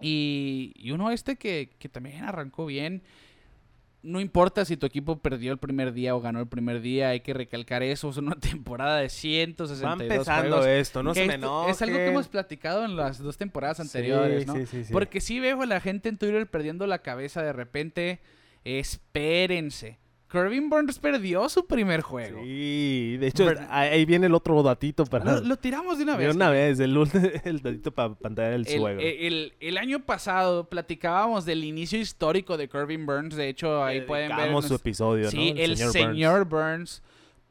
Y, y uno este que, que también arrancó bien. No importa si tu equipo perdió el primer día o ganó el primer día, hay que recalcar eso. Es una temporada de Va 162 empezando juegos. esto, no se me Es algo que hemos platicado en las dos temporadas anteriores, Sí, ¿no? sí, sí, sí. Porque sí veo a la gente en Twitter perdiendo la cabeza de repente. Espérense. Corbin Burns perdió su primer juego. Sí, de hecho, Ver- ahí viene el otro datito para... Lo, lo tiramos de una de vez. una vez, el, el datito para pantalla del El, suegro. el- el año pasado platicábamos del inicio histórico de Corbin Burns. De hecho, ahí pueden ver. su episodio, Sí, ¿no? el Burns. señor Burns.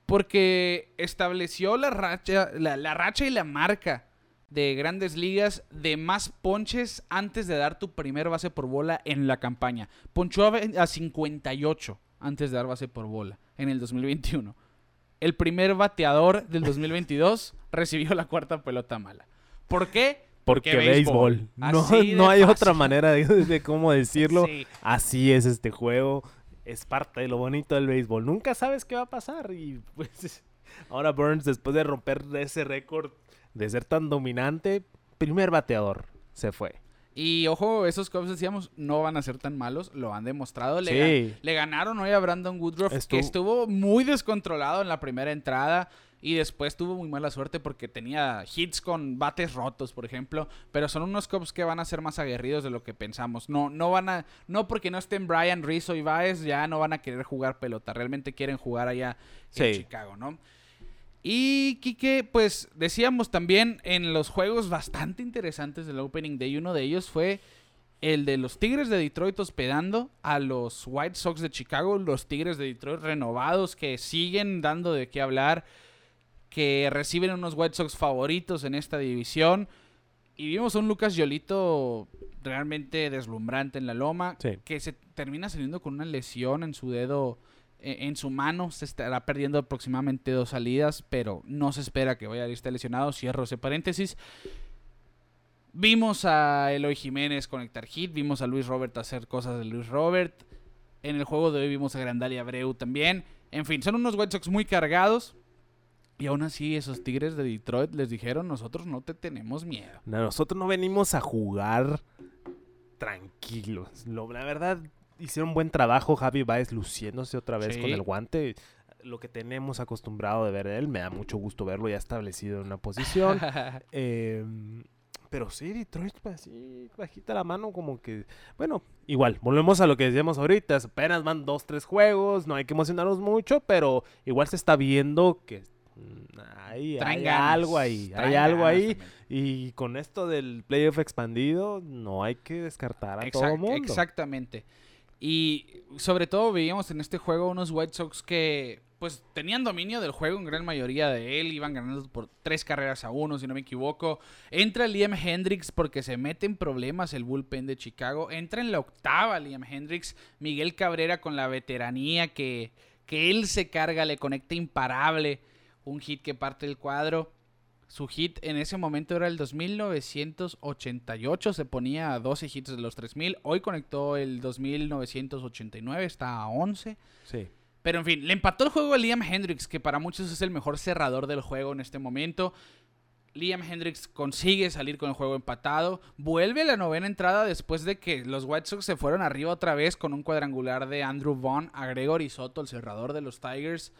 Porque estableció la racha, la, la racha y la marca de grandes ligas de más ponches antes de dar tu primer base por bola en la campaña. Ponchó a 58 antes de dar base por bola en el 2021. El primer bateador del 2022 recibió la cuarta pelota mala. ¿Por qué? Porque béisbol. No, no hay fácil. otra manera de, de cómo decirlo. Sí. Así es este juego. es parte de lo bonito del béisbol. Nunca sabes qué va a pasar y pues ahora Burns después de romper ese récord de ser tan dominante, primer bateador se fue. Y ojo, esos Cubs decíamos no van a ser tan malos, lo han demostrado. Le, Sí. le ganaron hoy a Brandon Woodruff, que Estuvo- estuvo muy descontrolado en la primera entrada. Y después tuvo muy mala suerte porque tenía hits con bates rotos, por ejemplo. Pero son unos Cubs que van a ser más aguerridos de lo que pensamos. No, no van a. No porque no estén Brian Rizzo y Baez, ya no van a querer jugar pelota. Realmente quieren jugar allá en Sí. Chicago, ¿no? Y Quique, pues decíamos también en los juegos bastante interesantes del Opening Day, uno de ellos fue el de los Tigres de Detroit hospedando a los White Sox de Chicago, los Tigres de Detroit renovados que siguen dando de qué hablar, que reciben unos White Sox favoritos en esta división. Y vimos a un Lucas Yolito realmente deslumbrante en la loma, Sí. que se termina saliendo con una lesión en su dedo, en su mano. Se estará perdiendo aproximadamente dos salidas, pero no se espera que vaya a estar lesionado. Cierro ese paréntesis. Vimos a Eloy Jiménez conectar hit, vimos a Luis Robert hacer cosas de Luis Robert. En el juego de hoy vimos a Grandal Abreu también. En fin, son unos White muy cargados. Y aún así, esos Tigres de Detroit les dijeron: Nosotros no te tenemos miedo. No, Nosotros no venimos a jugar tranquilos. Lo- la verdad, hicieron un buen trabajo. Javi Baez luciéndose otra vez Sí. con el guante. Lo que tenemos acostumbrado de ver de él. Me da mucho gusto verlo ya establecido en una posición. Eh, pero sí, Detroit, pues, así, bajita la mano, como que. Bueno, igual, volvemos a lo que decíamos ahorita. Apenas van dos, tres juegos, no hay que emocionarnos mucho, pero igual se está viendo que mm, hay, Traen hay ganas, algo ahí, hay algo ahí. también. Y con esto del playoff expandido, no hay que descartar a todo Exact- el mundo. Exactamente. Y sobre todo veíamos en este juego unos White Sox que pues tenían dominio del juego en gran mayoría de él, iban ganando por tres carreras a uno, si no me equivoco. Entra Liam Hendricks porque se mete en problemas el bullpen de Chicago. Entra en la octava Liam Hendricks, Miguel Cabrera con la veteranía que, que él se carga, le conecta imparable, un hit que parte el cuadro. Su hit en ese momento era el 2988, se ponía a 12 hits de los 3000. Hoy conectó el 2989, está a 11. Sí. Pero en fin, le empató el juego a Liam Hendricks, que para muchos es el mejor cerrador del juego en este momento. Liam Hendricks consigue salir con el juego empatado. Vuelve a la novena entrada después de que los White Sox se fueron arriba otra vez con un cuadrangular de Andrew Vaughn a Gregory Soto, el cerrador de los Tigers.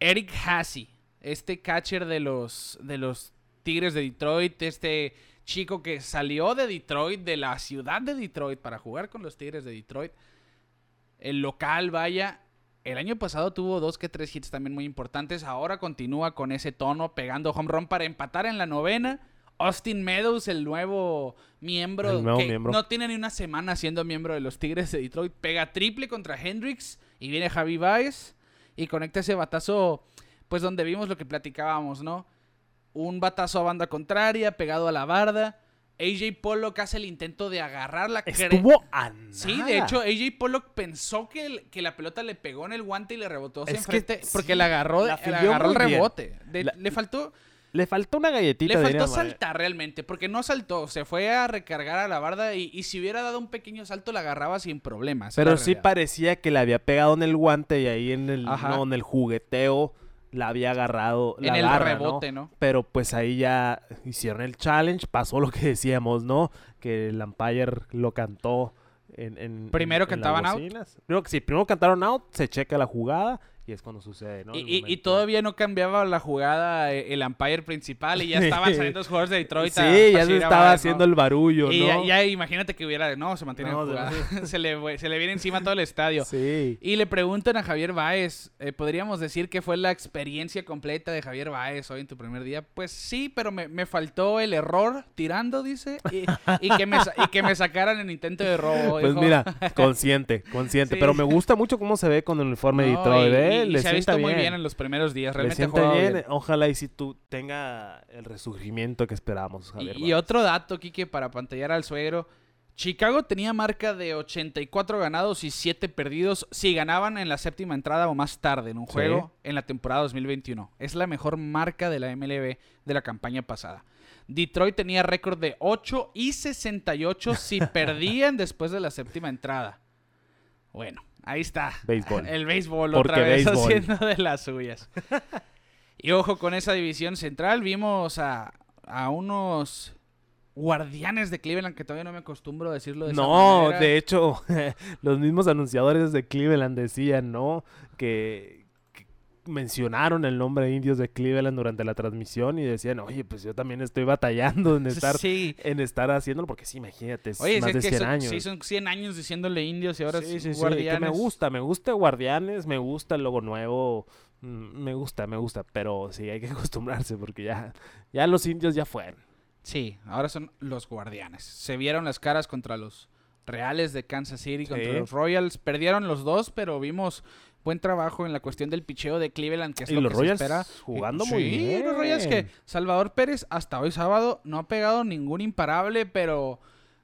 Eric Hassey, este catcher de los, de los Tigres de Detroit, este chico que salió de Detroit, de la ciudad de Detroit, para jugar con los Tigres de Detroit. El local, vaya. El año pasado tuvo dos que tres hits también muy importantes. Ahora continúa con ese tono, pegando home run para empatar en la novena. Austin Meadows, el nuevo miembro, El nuevo que miembro. no tiene ni una semana siendo miembro de los Tigres de Detroit, pega triple contra Hendricks y viene Javi Baez y conecta ese batazo, pues donde vimos lo que platicábamos, ¿no? Un batazo a banda contraria, pegado a la barda. AJ Pollock hace el intento de agarrar la Estuvo a Sí, de hecho, AJ Pollock pensó que, el- que la pelota le pegó en el guante y le rebotó hacia Es que enfrente sí, porque le agarró, la le filió agarró el rebote. De- La- le faltó, Le faltó una galletita. le faltó saltar realmente, porque no saltó, se fue a recargar a la barda y, y si hubiera dado un pequeño salto la agarraba sin problemas. Pero la sí realidad. parecía que le había pegado en el guante y ahí en el, no, en el jugueteo la había agarrado la En el rebote, ¿no? Pero pues ahí ya hicieron el challenge, pasó lo que decíamos, ¿no? Que el umpire lo cantó en... en- Primero en- en cantaban out. bocinas. Primero, que sí, primero cantaron out, se checa la jugada y es cuando sucede, ¿no? Y, y- todavía no cambiaba la jugada eh, el umpire principal y ya estaban saliendo los jugadores de Detroit. Sí, a- ya se estaba Baez, ¿no? haciendo el barullo, Y ¿no? ya, ya imagínate que hubiera, no, se mantiene No, jugada. se, le, se le viene encima todo el estadio. Sí. Y le preguntan a Javier Baez, eh, ¿podríamos decir que fue la experiencia completa de Javier Baez hoy en tu primer día? Pues sí, pero me, me faltó el error tirando, dice, y, y que, me, y que me sacaran el intento de robo. Pues dijo. mira, consciente, consciente. Sí. Pero me gusta mucho cómo se ve con el uniforme de Detroit, y- ¿eh? Y Le se ha visto muy bien. en los primeros días, realmente ha sienta jugado bien. bien. Ojalá y si tú tenga el resurgimiento que esperábamos, Javier. Y, otro dato, Kike, para pantallar al suegro. Chicago tenía marca de 84 ganados y 7 perdidos si ganaban en la séptima entrada o más tarde en un Sí. juego en la temporada 2021. Es la mejor marca de la MLB de la campaña pasada. Detroit tenía récord de 8 y 68 si perdían después de la séptima entrada. Bueno, ahí está. Béisbol. El béisbol Porque otra vez béisbol. haciendo de las suyas. y ojo con esa división central, vimos a, a unos guardianes de Cleveland que todavía no me acostumbro a decirlo de esa No, manera. de hecho, los mismos anunciadores de Cleveland decían, ¿no? Que mencionaron el nombre de indios de Cleveland durante la transmisión y decían, oye, pues yo también estoy batallando en estar, Sí. en estar haciéndolo, porque sí, imagínate, es Oye, más de que 100 son, años. sí, son 100 años diciéndole indios y ahora Sí, es sí, sí, guardianes. que me gusta, me gusta Guardianes, me gusta el logo nuevo, mm, me gusta, me gusta, pero sí, hay que acostumbrarse porque ya, ya los indios ya fueron. Sí, ahora son los guardianes. Se vieron las caras contra los Reales de Kansas City, contra los Royals. Perdieron los dos, pero vimos buen trabajo en la cuestión del picheo de Cleveland, que es Y lo los que Royals se espera. jugando Sí, muy bien. los Royals que Salvador Pérez hasta hoy sábado no ha pegado ningún imparable, pero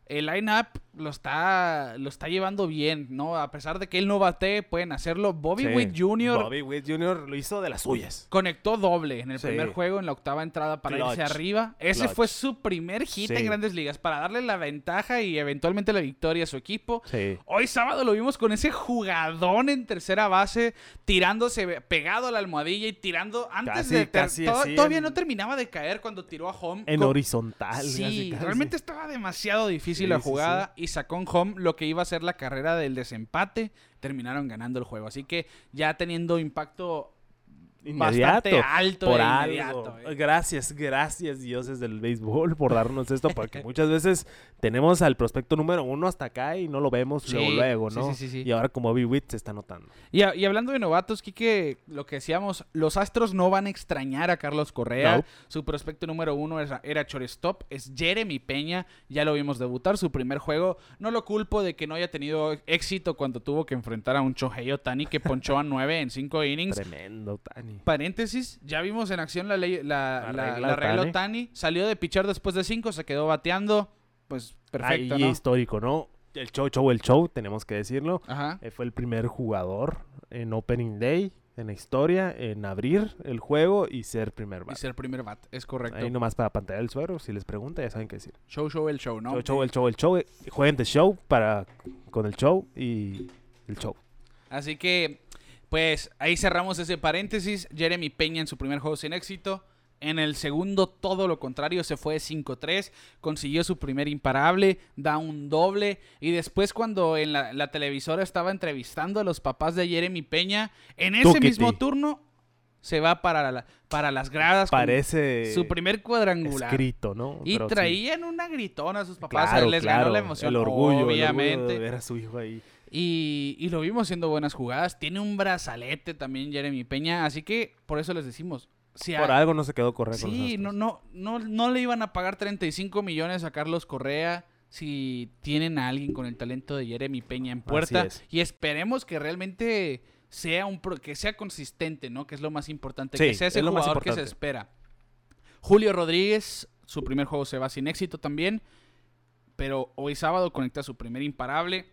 el line-up lo está, lo está llevando bien, ¿no? A pesar de que él no bate, pueden hacerlo. Bobby Sí, Witt Jr. Bobby Witt Jr. lo hizo de las suyas. Conectó doble en el Sí. primer juego, en la octava entrada para irse arriba. Ese Clutch. fue su primer hit Sí. en grandes ligas para darle la ventaja y eventualmente la victoria a su equipo. Sí. Hoy sábado lo vimos con ese jugadón en tercera base, tirándose pegado a la almohadilla y tirando antes Casi, de... casi to- así todavía en- no terminaba de caer cuando tiró a home. En horizontal. Sí, casi, casi. realmente estaba demasiado difícil Sí, la sí, jugada y sacó en home lo que iba a ser la carrera del desempate. Terminaron ganando el juego. Así que ya teniendo impacto Inmediato, bastante alto por e algo. inmediato. eh. Gracias, gracias dioses del béisbol por darnos esto, porque muchas veces tenemos al prospecto número uno hasta acá y no lo vemos Sí, luego, luego, ¿no? sí, sí, sí. Y ahora como Bobby Witt se está notando. Y, a- y hablando de novatos, Kike, lo que decíamos, los Astros no van a extrañar a Carlos Correa. No. Su prospecto número uno era, era shortstop, es Jeremy Peña. Ya lo vimos debutar, su primer juego. No lo culpo de que no haya tenido éxito cuando tuvo que enfrentar a un Shohei Otani que ponchó a nueve en cinco innings. Tremendo, Paréntesis, ya vimos en acción la, ley, la, La la, regla la regla. Otani. Salió de pichar después de cinco, se quedó bateando. Pues perfecto, Ahí ¿no? histórico, ¿no? El show, show, el show, tenemos que decirlo. Ajá. Eh, fue el primer jugador en Opening Day, en la historia, en abrir el juego y ser primer Y bate. ser primer bat, es correcto. Ahí nomás para pantalla del suero, si les pregunta ya saben qué decir. Show, show, el show, ¿no? Show, show, el show, el show. Jueguen de show para con el show y el show. Así que, pues ahí cerramos ese paréntesis. Jeremy Peña en su primer juego sin éxito. En el segundo, todo lo contrario, se fue 5-3, consiguió su primer imparable, da un doble. Y después, cuando en la, la televisora estaba entrevistando a los papás de Jeremy Peña, en ese mismo turno se va para, la- para las gradas con Parece su primer cuadrangular. escrito, ¿no? Y Pero sí. traían una gritona a sus papás, Claro, les claro, ganó la emoción, el orgullo, el orgullo obviamente. de ver a su hijo ahí. Y, y lo vimos haciendo buenas jugadas. Tiene un brazalete también Jeremy Peña. Así que por eso les decimos. Si Por algo no se quedó los sí, no, no, no, no le iban a pagar 35 millones a Carlos Correa si tienen a alguien con el talento de Jeremy Peña en puerta. es. Y esperemos que realmente sea un pro- que sea consistente, ¿no? Que es lo más importante. Sí, que sea ese es lo jugador que se espera. Julio Rodríguez, su primer juego se va sin éxito también. Pero hoy sábado conecta su primer imparable.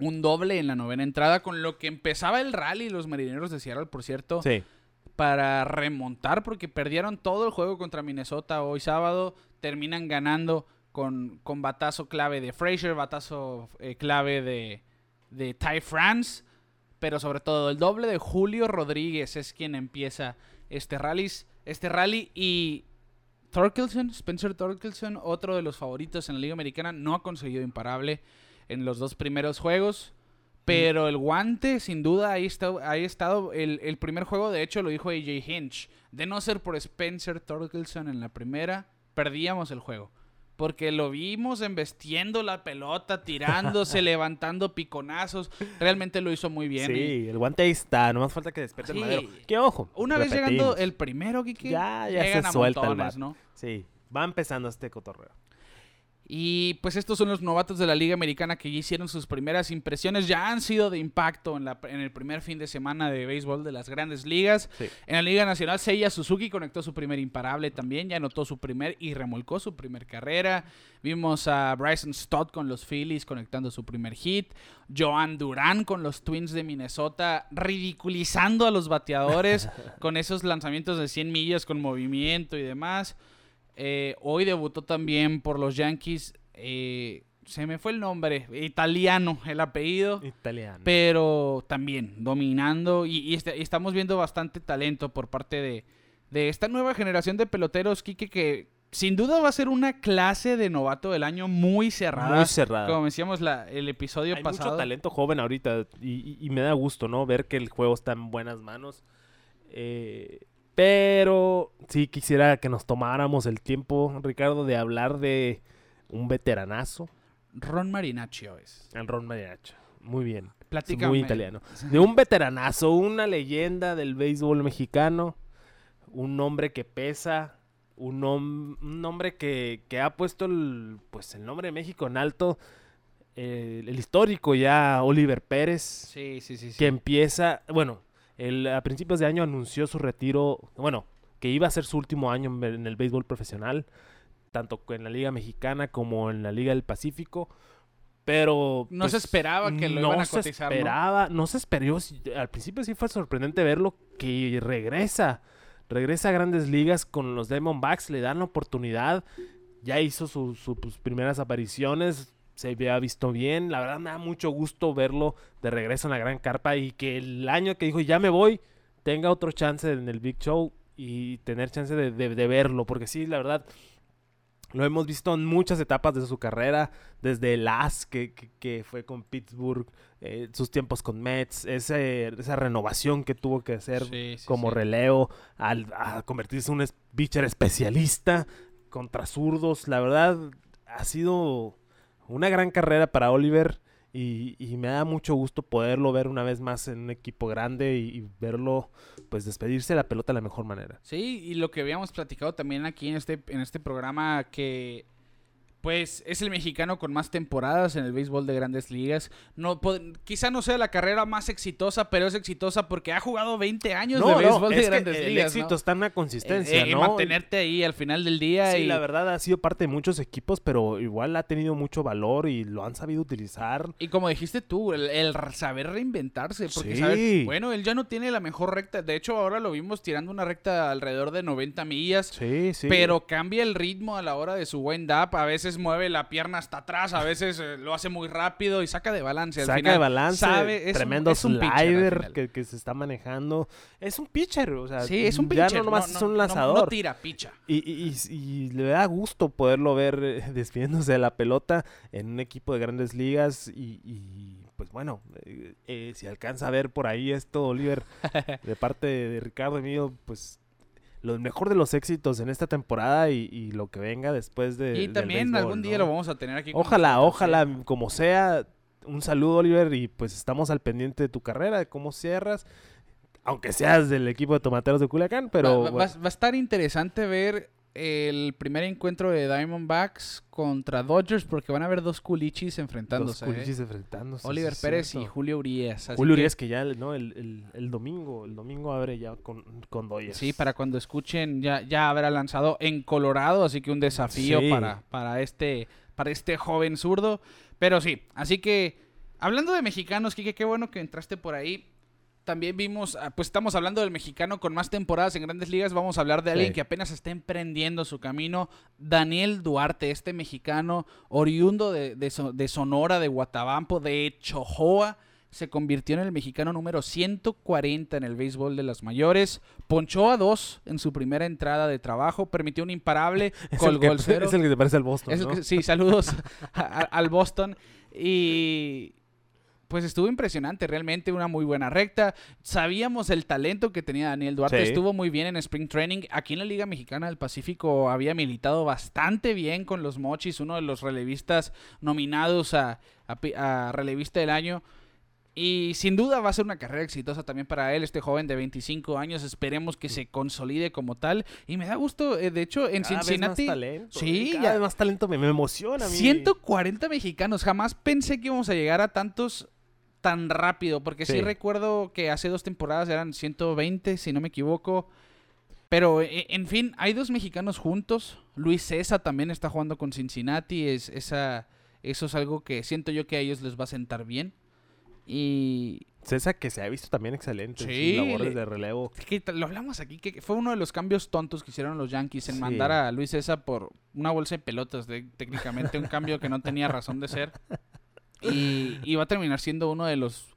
Un doble en la novena entrada, con lo que empezaba el rally los marineros de Seattle, por cierto, Sí, para remontar, porque perdieron todo el juego contra Minnesota hoy sábado. Terminan ganando con, con batazo clave de Frazier, batazo eh, clave de, de Ty France, pero sobre todo el doble de Julio Rodríguez es quien empieza este rally, este rally y Torkelson, Spencer Torkelson, otro de los favoritos en la Liga Americana, no ha conseguido imparable en los dos primeros juegos. Pero el guante, sin duda, ahí está, ahí ha estado. El, el primer juego, de hecho, lo dijo AJ Hinch. De no ser por Spencer Torkelson en la primera, perdíamos el juego. Porque lo vimos embestiendo la pelota, tirándose, levantando piconazos. Realmente lo hizo muy bien. y sí, el guante ahí está, nomás falta que despierte Sí. el madero. Que ojo, una vez llegando el primero, Kike, Ya, ya llegan se a suelta el montones, vato. ¿no? Sí, va empezando este cotorreo. Y pues estos son los novatos de la Liga Americana que ya hicieron sus primeras impresiones, ya han sido de impacto en, la, en el primer fin de semana de béisbol de las grandes ligas. Sí. En la Liga Nacional, Seiya Suzuki conectó su primer imparable también, ya anotó su primer y remolcó su primer carrera. Vimos a Bryson Stott con los Phillies conectando su primer hit. Joan Durán con los Twins de Minnesota ridiculizando a los bateadores con esos lanzamientos de 100 millas con movimiento y demás. Eh, hoy debutó también por los Yankees eh, se me fue el nombre, italiano el apellido. Italiano. Pero también dominando y, y este- y estamos viendo bastante talento por parte de, de esta nueva generación de peloteros, Quique, que sin duda va a ser una clase de novato del año muy cerrada. Muy cerrada. Como decíamos la, el episodio Hay pasado. mucho talento joven ahorita y, y- y me da gusto, ¿no? Ver que el juego está en buenas manos. Eh, pero sí quisiera que nos tomáramos el tiempo, Ricardo, de hablar de un veteranazo, Ron Marinaccio es. el Ron Mariachi. Muy bien. Es Platícame. muy italiano. De un veteranazo, una leyenda del béisbol mexicano, un hombre que pesa, un, un hombre que, que ha puesto el, pues, el nombre de México en alto, eh, el histórico ya Oliver Pérez, Sí, sí, sí. sí. que empieza, bueno, él a principios de año anunció su retiro, bueno, que iba a ser su último año en, el béisbol profesional, tanto en la Liga Mexicana como en la Liga del Pacífico. Pero No se pues, esperaba que lo iban a se cotizar, ¿no? esperaba, no se esperó. Al principio sí fue sorprendente verlo que regresa. Regresa a grandes ligas con los Diamondbacks, le dan la oportunidad. Ya hizo su- su- sus primeras apariciones, se había visto bien. La verdad me da mucho gusto verlo de regreso en la gran carpa y que el año que dijo ya me voy, tenga otro chance en el Big Show y tener chance de, de- de verlo. Porque sí, la verdad, lo hemos visto en muchas etapas de su carrera, desde el As que, que- que fue con Pittsburgh, eh, sus tiempos con Mets, ese- esa renovación que tuvo que hacer Sí, sí, como sí. relevo, al, a convertirse en un pitcher especialista contra zurdos. La verdad, ha sido una gran carrera para Oliver y, y me da mucho gusto poderlo ver una vez más en un equipo grande y, verlo pues despedirse de la pelota de la mejor manera. Sí, y lo que habíamos platicado también aquí en este, en este programa que pues es el mexicano con más temporadas en el béisbol de grandes ligas. No, quizá no sea la carrera más exitosa, pero es exitosa porque ha jugado 20 años de béisbol de grandes el ligas. ¿no? éxito está en la En- consistencia, en ¿no? mantenerte ahí al final del día. Sí, y, la verdad ha sido parte de muchos equipos, pero igual ha tenido mucho valor y lo han sabido utilizar. Y como dijiste tú, el, el saber reinventarse. Porque, Sí. ¿sabes? Bueno, él ya no tiene la mejor recta. De hecho, ahora lo vimos tirando una recta alrededor de 90 millas. Sí, sí. Pero cambia el ritmo a la hora de su wind up. A veces mueve la pierna hasta atrás, a veces eh, lo hace muy rápido y saca de balance. Al Saca final, de balance, sabe, es un- tremendo es un pitcher al slider que, que se está manejando. Es un pitcher, o sea, Sí, es un ya pitcher. no nomás no, es un lanzador. No, tira, picha. Y, y- y- y le da gusto poderlo ver eh, despidiéndose de la pelota en un equipo de grandes ligas. Y, y, pues bueno, eh, eh, si alcanza a ver por ahí esto, Oliver, de parte de Ricardo y mío, pues lo mejor de los éxitos en esta temporada y, y lo que venga después de. Y del también béisbol, algún día ¿no? lo vamos a tener aquí. con Ojalá, nosotros, ojalá, sí. como sea. Un saludo, Oliver, y pues estamos al pendiente de tu carrera, de cómo cierras. Aunque seas del equipo de tomateros de Culiacán, pero. Va, va a estar interesante ver el primer encuentro de Diamondbacks contra Dodgers porque van a haber dos culichis enfrentándose. ¿eh? culichis enfrentándose. Oliver sí Pérez y. Julio Urias. Julio que- Urias que ya, ¿no? El, el- el domingo, el domingo abre ya con, con Dodgers. Sí, para cuando escuchen ya, ya habrá lanzado en Colorado, así que un desafío Sí. para, para, este, para este joven zurdo. Pero sí, así que hablando de mexicanos, Kike, qué bueno que entraste por ahí. También vimos, ah, pues estamos hablando del mexicano con más temporadas en grandes ligas. Vamos a hablar de alguien Sí. que apenas está emprendiendo su camino. Daniel Duarte, este mexicano oriundo de, de So- de Sonora, de Guatabampo, de Chojoa. Se convirtió en el mexicano número 140 en el béisbol de las mayores. Ponchó a dos en su primera entrada de trabajo. Permitió un imparable. es el, colgó que, el cero. es el que te parece al Boston, que- sí, saludos a- a- al Boston. Y pues estuvo impresionante, realmente una muy buena recta. Sabíamos el talento que tenía Daniel Duarte, Sí. estuvo muy bien en Spring Training. Aquí en la Liga Mexicana del Pacífico había militado bastante bien con los Mochis, uno de los relevistas nominados a, a pi- a relevista del año. Y sin duda va a ser una carrera exitosa también para él, este joven de 25 años. Esperemos que se consolide como tal. Y me da gusto, eh, de hecho, en Cada vez Cincinnati. más talento. Sí, cada ya- vez más talento me, me emociona a mí. 140 mexicanos. Jamás pensé que íbamos a llegar a tantos tan rápido. Porque sí, Sí. recuerdo que hace dos temporadas eran 120, si no me equivoco. Pero, e- en fin, hay dos mexicanos juntos. Luis César también está jugando con Cincinnati. Es, esa, eso es algo que siento yo que a ellos les va a sentar bien. Y César que se ha visto también excelente Sí, en sus labores le- de relevo. Que lo hablamos aquí, que fue uno de los cambios tontos que hicieron los Yankees en Sí. mandar a Luis César por una bolsa de pelotas, de, técnicamente un cambio que no tenía razón de ser. Y, y va a terminar siendo uno de los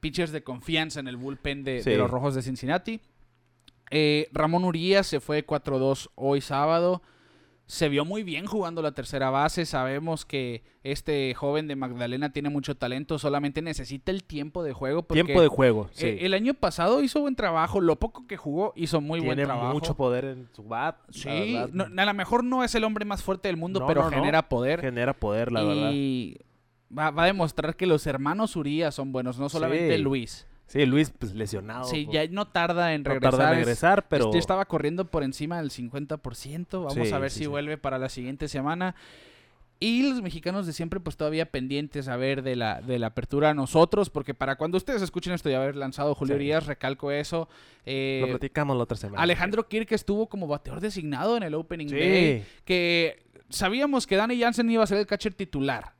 pitchers de confianza en el bullpen de, de Sí. los Rojos de Cincinnati. Eh, Ramón Urias se fue 4-2 hoy sábado. Se vio muy bien jugando la tercera base. Sabemos que este joven de Magdalena tiene mucho talento. Solamente necesita el tiempo de juego. Porque Tiempo de juego, sí. eh, el año pasado hizo buen trabajo. Lo poco que jugó hizo muy buen Tiene trabajo. mucho poder en su bat. Sí, no- a lo mejor no es el hombre más fuerte del mundo, No, pero no, genera poder. Genera poder, la verdad. Va, va a demostrar que los hermanos Urias son buenos, no solamente Sí. Luis. Sí, Luis, pues lesionado. Sí, pues, ya no tarda en no regresar. tarda en es- regresar, pero. Este estaba corriendo por encima del 50%. Vamos Sí, a ver sí, si vuelve para la siguiente semana. Y los mexicanos de siempre, pues todavía pendientes a ver de la, de la apertura a nosotros, porque para cuando ustedes escuchen esto y haber lanzado Julio Sí. Urias, recalco eso. eh, Lo platicamos la otra semana. Alejandro Kirk estuvo como bateador designado en el Opening Sí. Day. Que sabíamos que Danny Jansen iba a ser el catcher titular.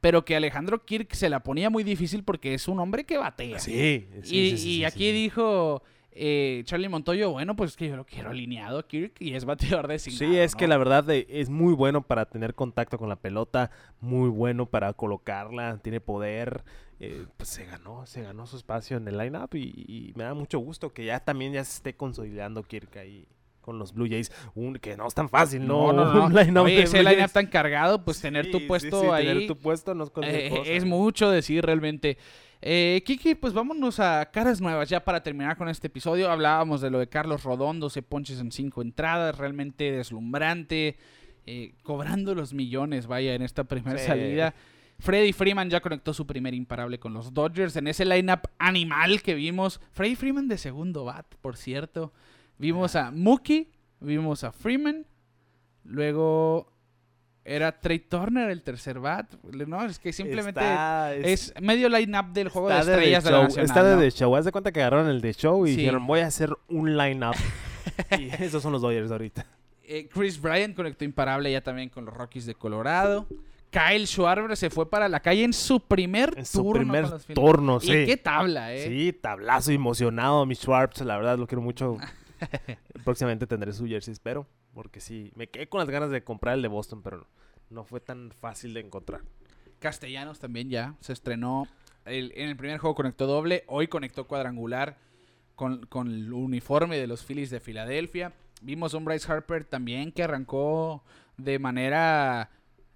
Pero que Alejandro Kirk se la ponía muy difícil porque es un hombre que batea. Sí. sí, y sí, sí, y aquí dijo eh, Charlie Montoyo, bueno, pues es que yo lo quiero alineado a Kirk y es bateador designado. Sí, es que la verdad eh, es muy bueno para tener contacto con la pelota, muy bueno para colocarla, tiene poder. eh, pues se ganó, se ganó su espacio en el lineup y, y me da mucho gusto que ya también ya se esté consolidando Kirk ahí con los Blue Jays, un, que no es tan fácil, ¿no? No, no, Oye, ese lineup tan cargado, pues tener Sí, tu sí, puesto sí, ahí. Tener tu puesto no es Eh, cosa. es mucho decir realmente. Eh, Kiki, pues vámonos a caras nuevas ya para terminar con este episodio. Hablábamos de lo de Carlos Rodón, 12 ponches en 5 entradas, realmente deslumbrante, eh, cobrando los millones, vaya, en esta primera Sí. salida. Freddy Freeman ya conectó su primer imparable con los Dodgers en ese lineup animal que vimos. Freddy Freeman de segundo bat, por cierto. Vimos a Mookie, vimos a Freeman, luego era Trey Turner el tercer bat. No, es que simplemente Está- es medio line-up del juego de estrellas de, The la Show, Nacional. Está de ¿no? The Show. Haz de cuenta que agarraron el The Show y Sí. dijeron, voy a hacer un line-up. y esos son los Dodgers ahorita. Eh, Chris Bryant conectó imparable ya también con los Rockies de Colorado. Kyle Schwarber se fue para la calle en su primer En su turno primer turno, Y sí. qué tabla, ¿eh? Sí, tablazo emocionado, mi Schwartz, la verdad lo quiero mucho. Próximamente tendré su jersey, espero, porque sí, me quedé con las ganas de comprar el de Boston, pero no fue tan fácil de encontrar. Castellanos también ya se estrenó. el- en el primer juego conectó doble, hoy conectó cuadrangular con, con el uniforme de los Phillies de Filadelfia. Vimos a un Bryce Harper también que arrancó de manera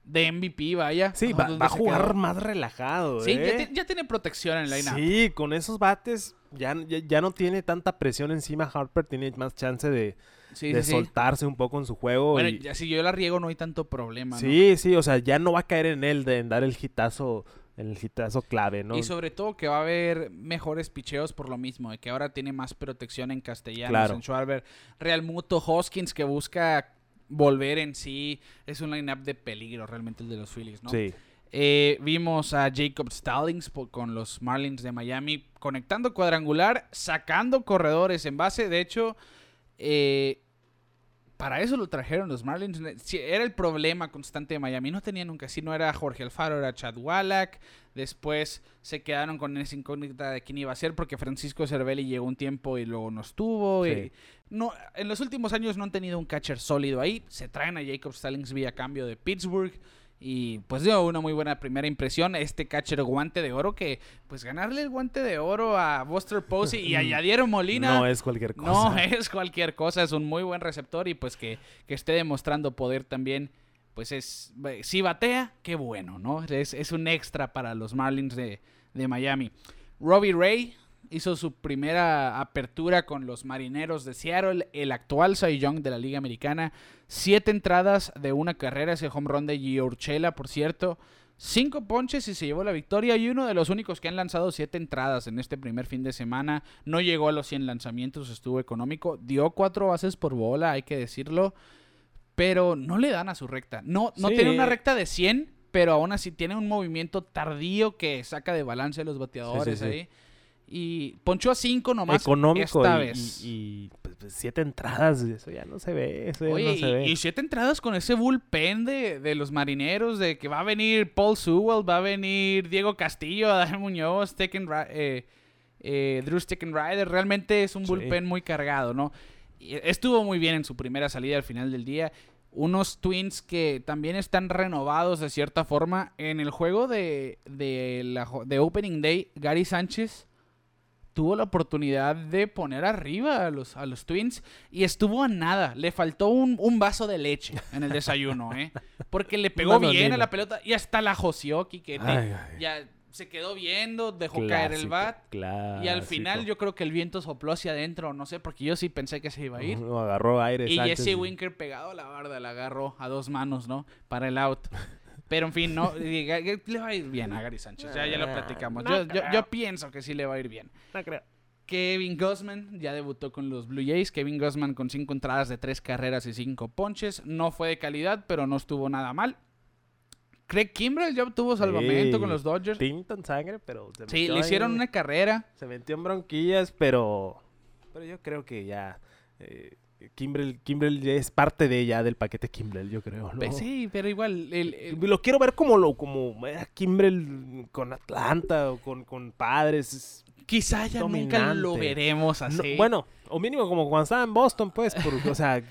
de MVP, vaya. Sí, va, a jugar quedó. más relajado, Sí, ya, ¿eh? ya tiene protección en el line Sí, con esos bates ya, ya, ya no tiene tanta presión encima. Harper tiene más chance de, Sí, de sí, sí. soltarse un poco en su juego. Bueno, y- ya si yo la riego no hay tanto problema, ¿no? sí, sí, o sea, ya no va a caer en él de en dar el hitazo, el hitazo clave, ¿no? Y sobre todo que va a haber mejores picheos por lo mismo, de que ahora tiene más protección en castellanos, Claro. en Schwarber. Real Muto, Hoskins que busca volver en sí. Es un line-up de peligro realmente el de los Phillies, ¿no? Sí. Eh, vimos a Jacob Stallings con los Marlins de Miami conectando cuadrangular, sacando corredores en base. De hecho, eh, para eso lo trajeron los Marlins. Era el problema constante de Miami. No tenían un casino, era Jorge Alfaro, era Chad Wallach. Después se quedaron con esa incógnita de quién iba a ser porque Francisco Cervelli llegó un tiempo y luego no estuvo. Sí. y no, en los últimos años no han tenido un catcher sólido ahí. Se traen a Jacob Stallings vía cambio de Pittsburgh. Y pues dio una muy buena primera impresión. Este catcher guante de oro que, pues ganarle el guante de oro a Buster Posey y a Yadiero Molina. No es cualquier cosa. No es cualquier cosa, es un muy buen receptor y pues que, que esté demostrando poder también, pues es, si batea, qué bueno, ¿no? Es, es un extra para los Marlins de, de Miami. Robbie Ray hizo su primera apertura con los Marineros de Seattle, el actual Cy Young de la Liga Americana. Siete entradas de una carrera, ese home run de Giorchela, por cierto. Cinco ponches y se llevó la victoria y uno de los únicos que han lanzado siete entradas en este primer fin de semana. No llegó a los 100 lanzamientos, estuvo económico. Dio cuatro bases por bola, hay que decirlo. Pero no le dan a su recta. No, no Sí. tiene una recta de 100, pero aún así tiene un movimiento tardío que saca de balance a los bateadores sí, sí. ahí. Y ponchó a cinco nomás Económico esta y, vez. y- y, pues, pues, siete entradas, eso ya no se ve, eso ya Oye, no se ve. y, y siete entradas con ese bullpen de, de los marineros, de que va a venir Paul Sewell, va a venir Diego Castillo, Adán Muñoz, Tekken eh, eh, Drew Rider. Realmente es un Sí. bullpen muy cargado, ¿no? Y estuvo muy bien en su primera salida al final del día. Unos Twins que también están renovados de cierta forma. En el juego de, de, la, jo- de Opening Day, Gary Sánchez tuvo la oportunidad de poner arriba a los, a los Twins y estuvo a nada. Le faltó un, un vaso de leche en el desayuno, ¿eh? Porque le pegó bien a la pelota y hasta la joseó, Quique. Ay, ay. Ya se quedó viendo, dejó caer el Clásico, bat. Y al clásico. final yo creo que el viento sopló hacia adentro, no sé, porque yo sí pensé que se iba a ir. Agarró aire Y Jesse Winker pegado a la barda, la agarró a dos manos, ¿no? Para el out. Pero en fin, no, le va a ir bien a Gary Sánchez, ya, ya lo platicamos. No Yo, yo, pienso que sí le va a ir bien. No creo. Kevin Gossman ya debutó con los Blue Jays. Kevin Gossman con cinco entradas de tres carreras y cinco ponches. No fue de calidad, pero no estuvo nada mal. Craig Kimbrell ya obtuvo salvamento Sí, con los Dodgers. Tinto en sangre, pero se Sí, le hicieron una carrera. Se metió en bronquillas, pero... Pero yo creo que ya... Eh, Kimbrel, Kimbrel ya es parte de ya del paquete Kimbrel, yo creo, ¿no? Pues sí, pero igual. el- el- Lo quiero ver como lo como Kimbrel con Atlanta o con, con Padres. es- quizá ya nunca lo veremos no, así. bueno, o mínimo como cuando estaba en Boston, pues, porque, o sea,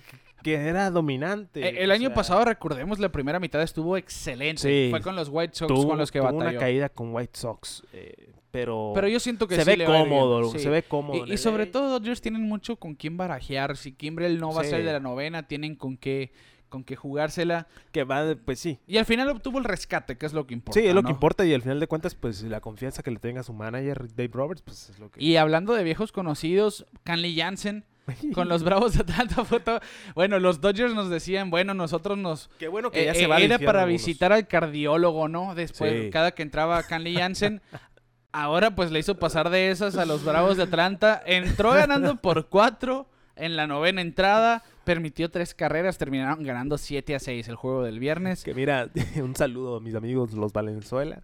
que era dominante. Eh, El año sea, pasado, recordemos, la primera mitad estuvo excelente. Sí. Fue con los White Sox tuvo, con los que tuvo batalló. una caída con White Sox, eh, pero, Pero yo siento que se sí ve le cómodo, sí. se ve cómodo. Y, sobre LA. todo Dodgers tienen mucho con quién barajear. Si Kimbrel no va a ser de la novena, tienen con qué, con qué jugársela. que va, de- pues sí. Y al final obtuvo el rescate, que es lo que importa. Sí, es lo ¿no? que importa y al final de cuentas, pues la confianza que le tenga su manager, Dave Roberts, pues es lo que... Y hablando de viejos conocidos, Canley Jansen con los Bravos de Atlanta todo- Bueno, los Dodgers nos decían, bueno, nosotros nos... Qué bueno que ya eh, se eh, va era para algunos. visitar al cardiólogo, ¿no? Después, Sí. cada que entraba Canley Jansen... Ahora pues le hizo pasar de esas a los Bravos de Atlanta. Entró ganando por cuatro en la novena entrada. Permitió tres carreras. Terminaron ganando 7 a 6 el juego del viernes. Que mira, un saludo a mis amigos los Valenzuela,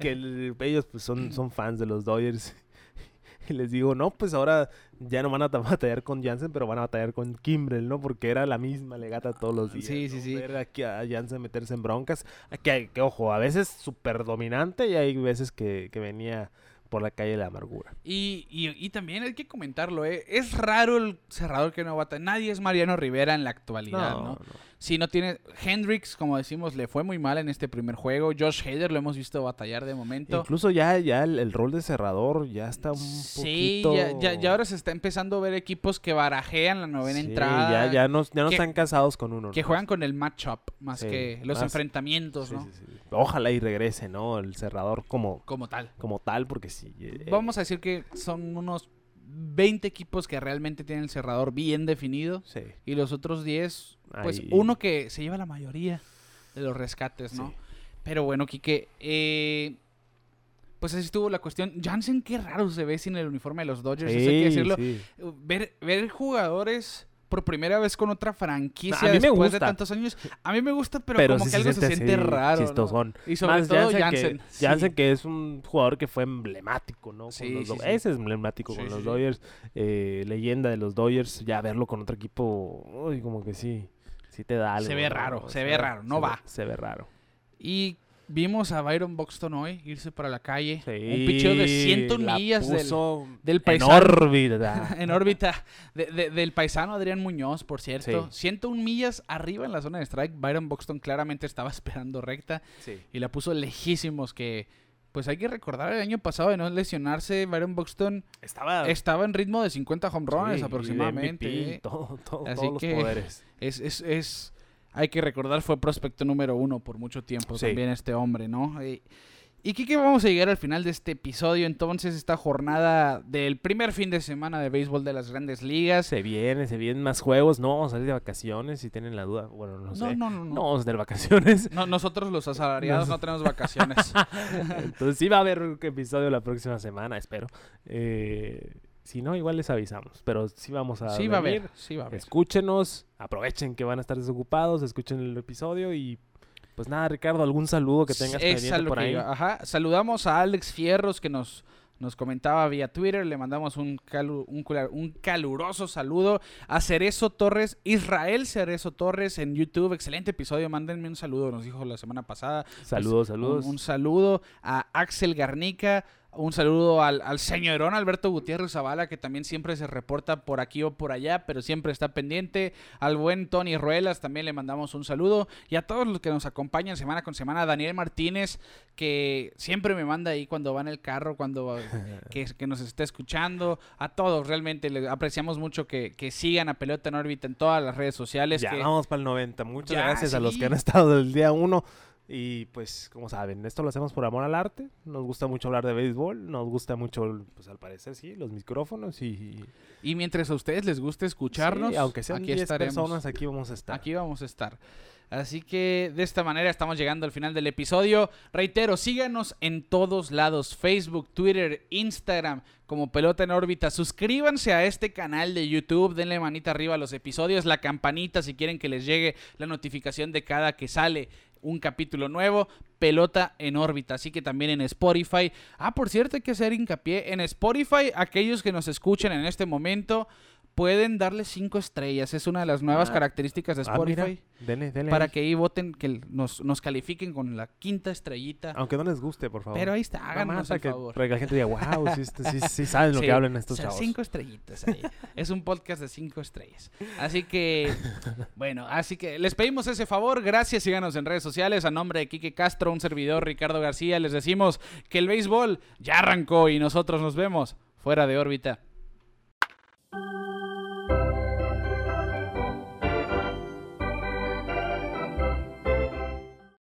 que el- ellos pues son, son fans de los Dodgers. Y les digo, no, pues ahora ya no van a ta- batallar con Jansen, pero van a batallar con Kimbrel, ¿no? Porque era la misma legata todos los días. Sí, sí, ¿no? sí. Ver aquí a Jansen meterse en broncas. Que, que ojo, a veces súper dominante y hay veces que, que venía por la calle de la amargura. Y, y- y también hay que comentarlo, ¿eh? Es raro el cerrador que no bata. Nadie es Mariano Rivera en la actualidad, ¿no? no. Si no tiene... Hendricks, como decimos, le fue muy mal en este primer juego. Josh Hader lo hemos visto batallar de momento. Incluso ya, ya el, el rol de cerrador ya está un Sí, poquito... ya, ya, ya ahora se está empezando a ver equipos que barajean la novena Sí, entrada. Ya, ya no, ya no que- están casados con uno. Que ¿no? juegan con el matchup más Sí, que los más- enfrentamientos, Sí, ¿no? sí, sí. Ojalá y regrese, ¿no? El cerrador como, Como tal. como tal, porque sí. eh, Vamos a decir que son unos 20 equipos que realmente tienen el cerrador bien definido. Sí. Y los otros 10, pues Ahí- uno que se lleva la mayoría de los rescates, ¿no? Sí. Pero bueno, Quique, eh, pues así estuvo la cuestión. Jansen, qué raro se ve sin el uniforme de los Dodgers, eso hay que decirlo. sí. Ver, ver jugadores por primera vez con otra franquicia A mí me después de tantos años. A mí me gusta, pero, Pero como sí que algo se siente raro. Y sobre Más todo Jansen, Jansen. que, sí. Jansen, que es un jugador que fue emblemático, ¿no? Con Sí, los. Ese es emblemático con los. Dodgers. eh, leyenda de los Dodgers. Ya verlo con otro equipo, uy, como que sí. Sí te da algo. Se ve ¿no? raro, se ve raro, no se ve- va. se ve raro. Y vimos a Byron Buxton hoy irse para la calle. Sí, un picheo de 100 la millas del, del en paisano. órbita. en órbita de- de- del paisano Adrián Muñoz, por cierto. Sí. 101 millas arriba en la zona de strike. Byron Buxton claramente estaba esperando recta Sí. y la puso lejísimos. Que pues hay que recordar el año pasado de no lesionarse. Byron Buxton Estaba estaba en ritmo de 50 home runs Sí, y de aproximadamente. MVP, ¿eh? todo, todo, Así todos los que- poderes. Es, es, es, hay que recordar, fue prospecto número uno por mucho tiempo Sí. también este hombre, ¿no? Y, y Kike, vamos a llegar al final de este episodio, entonces, esta jornada del primer fin de semana de béisbol de las grandes ligas. Se viene, se vienen más juegos. No vamos a salir de vacaciones si tienen la duda. Bueno, no, No, sé. no, no, no. No vamos a tener vacaciones. No, nosotros los asalariados no tenemos vacaciones. Entonces sí va a haber un episodio la próxima semana, espero. Eh, si no, igual les avisamos. Pero sí vamos a sí va a haber, sí va a haber. Escúchenos, aprovechen que van a estar desocupados, escuchen el episodio y pues nada, Ricardo, algún saludo que tengas Es pendiente por ahí. Ajá. Saludamos a Alex Fierros que nos, nos comentaba vía Twitter. Le mandamos un, calu- un, un caluroso saludo a Cerezo Torres, Israel Cerezo Torres en YouTube. Excelente episodio, mándenme un saludo, nos dijo la semana pasada. Saludos, Pues, saludos. Un, un saludo a Axel Garnica. Un saludo al, al señorón Alberto Gutiérrez Zavala, que también siempre se reporta por aquí o por allá, pero siempre está pendiente. Al buen Tony Ruelas también le mandamos un saludo. Y a todos los que nos acompañan semana con semana. Daniel Martínez, que siempre me manda ahí cuando va en el carro, cuando que, que nos esté escuchando. A todos, realmente le apreciamos mucho que, que sigan a Pelota en órbita en todas las redes sociales. ya que- vamos para el 90. Muchas Ya, gracias a los que han estado del día 1. Y pues, como saben, esto lo hacemos por amor al arte. Nos gusta mucho hablar de béisbol. Nos gusta mucho, pues al parecer, sí, los micrófonos. Y Y mientras a ustedes les guste escucharnos, Sí, aunque sean aquí 10 estaremos. personas, aquí vamos a estar. Aquí vamos a estar. Así que de esta manera estamos llegando al final del episodio. Reitero, síganos en todos lados, Facebook, Twitter, Instagram, como Pelota en órbita. Suscríbanse a este canal de YouTube, denle manita arriba a los episodios, la campanita si quieren que les llegue la notificación de cada que sale un capítulo nuevo, Pelota en órbita, así que también en Spotify. Ah, por cierto, hay que hacer hincapié en Spotify, aquellos que nos escuchen en este momento pueden darle cinco estrellas, es una de las nuevas Ah. características de Ah, mira, Spotify. denle, denle para ahí. que ahí voten, que nos, nos califiquen con la quinta estrellita. Aunque no les guste, por favor. Pero ahí está, háganos más el que, favor. para que la gente diga, wow, sí, este- sí, sí saben lo Sí, que hablan estos o sea, chavos. cinco estrellitas ahí. es un podcast de cinco estrellas. Así que, bueno, así que les pedimos ese favor. Gracias, síganos en redes sociales. A nombre de Quique Castro, un servidor Ricardo García, les decimos que el béisbol ya arrancó y nosotros nos vemos fuera de órbita.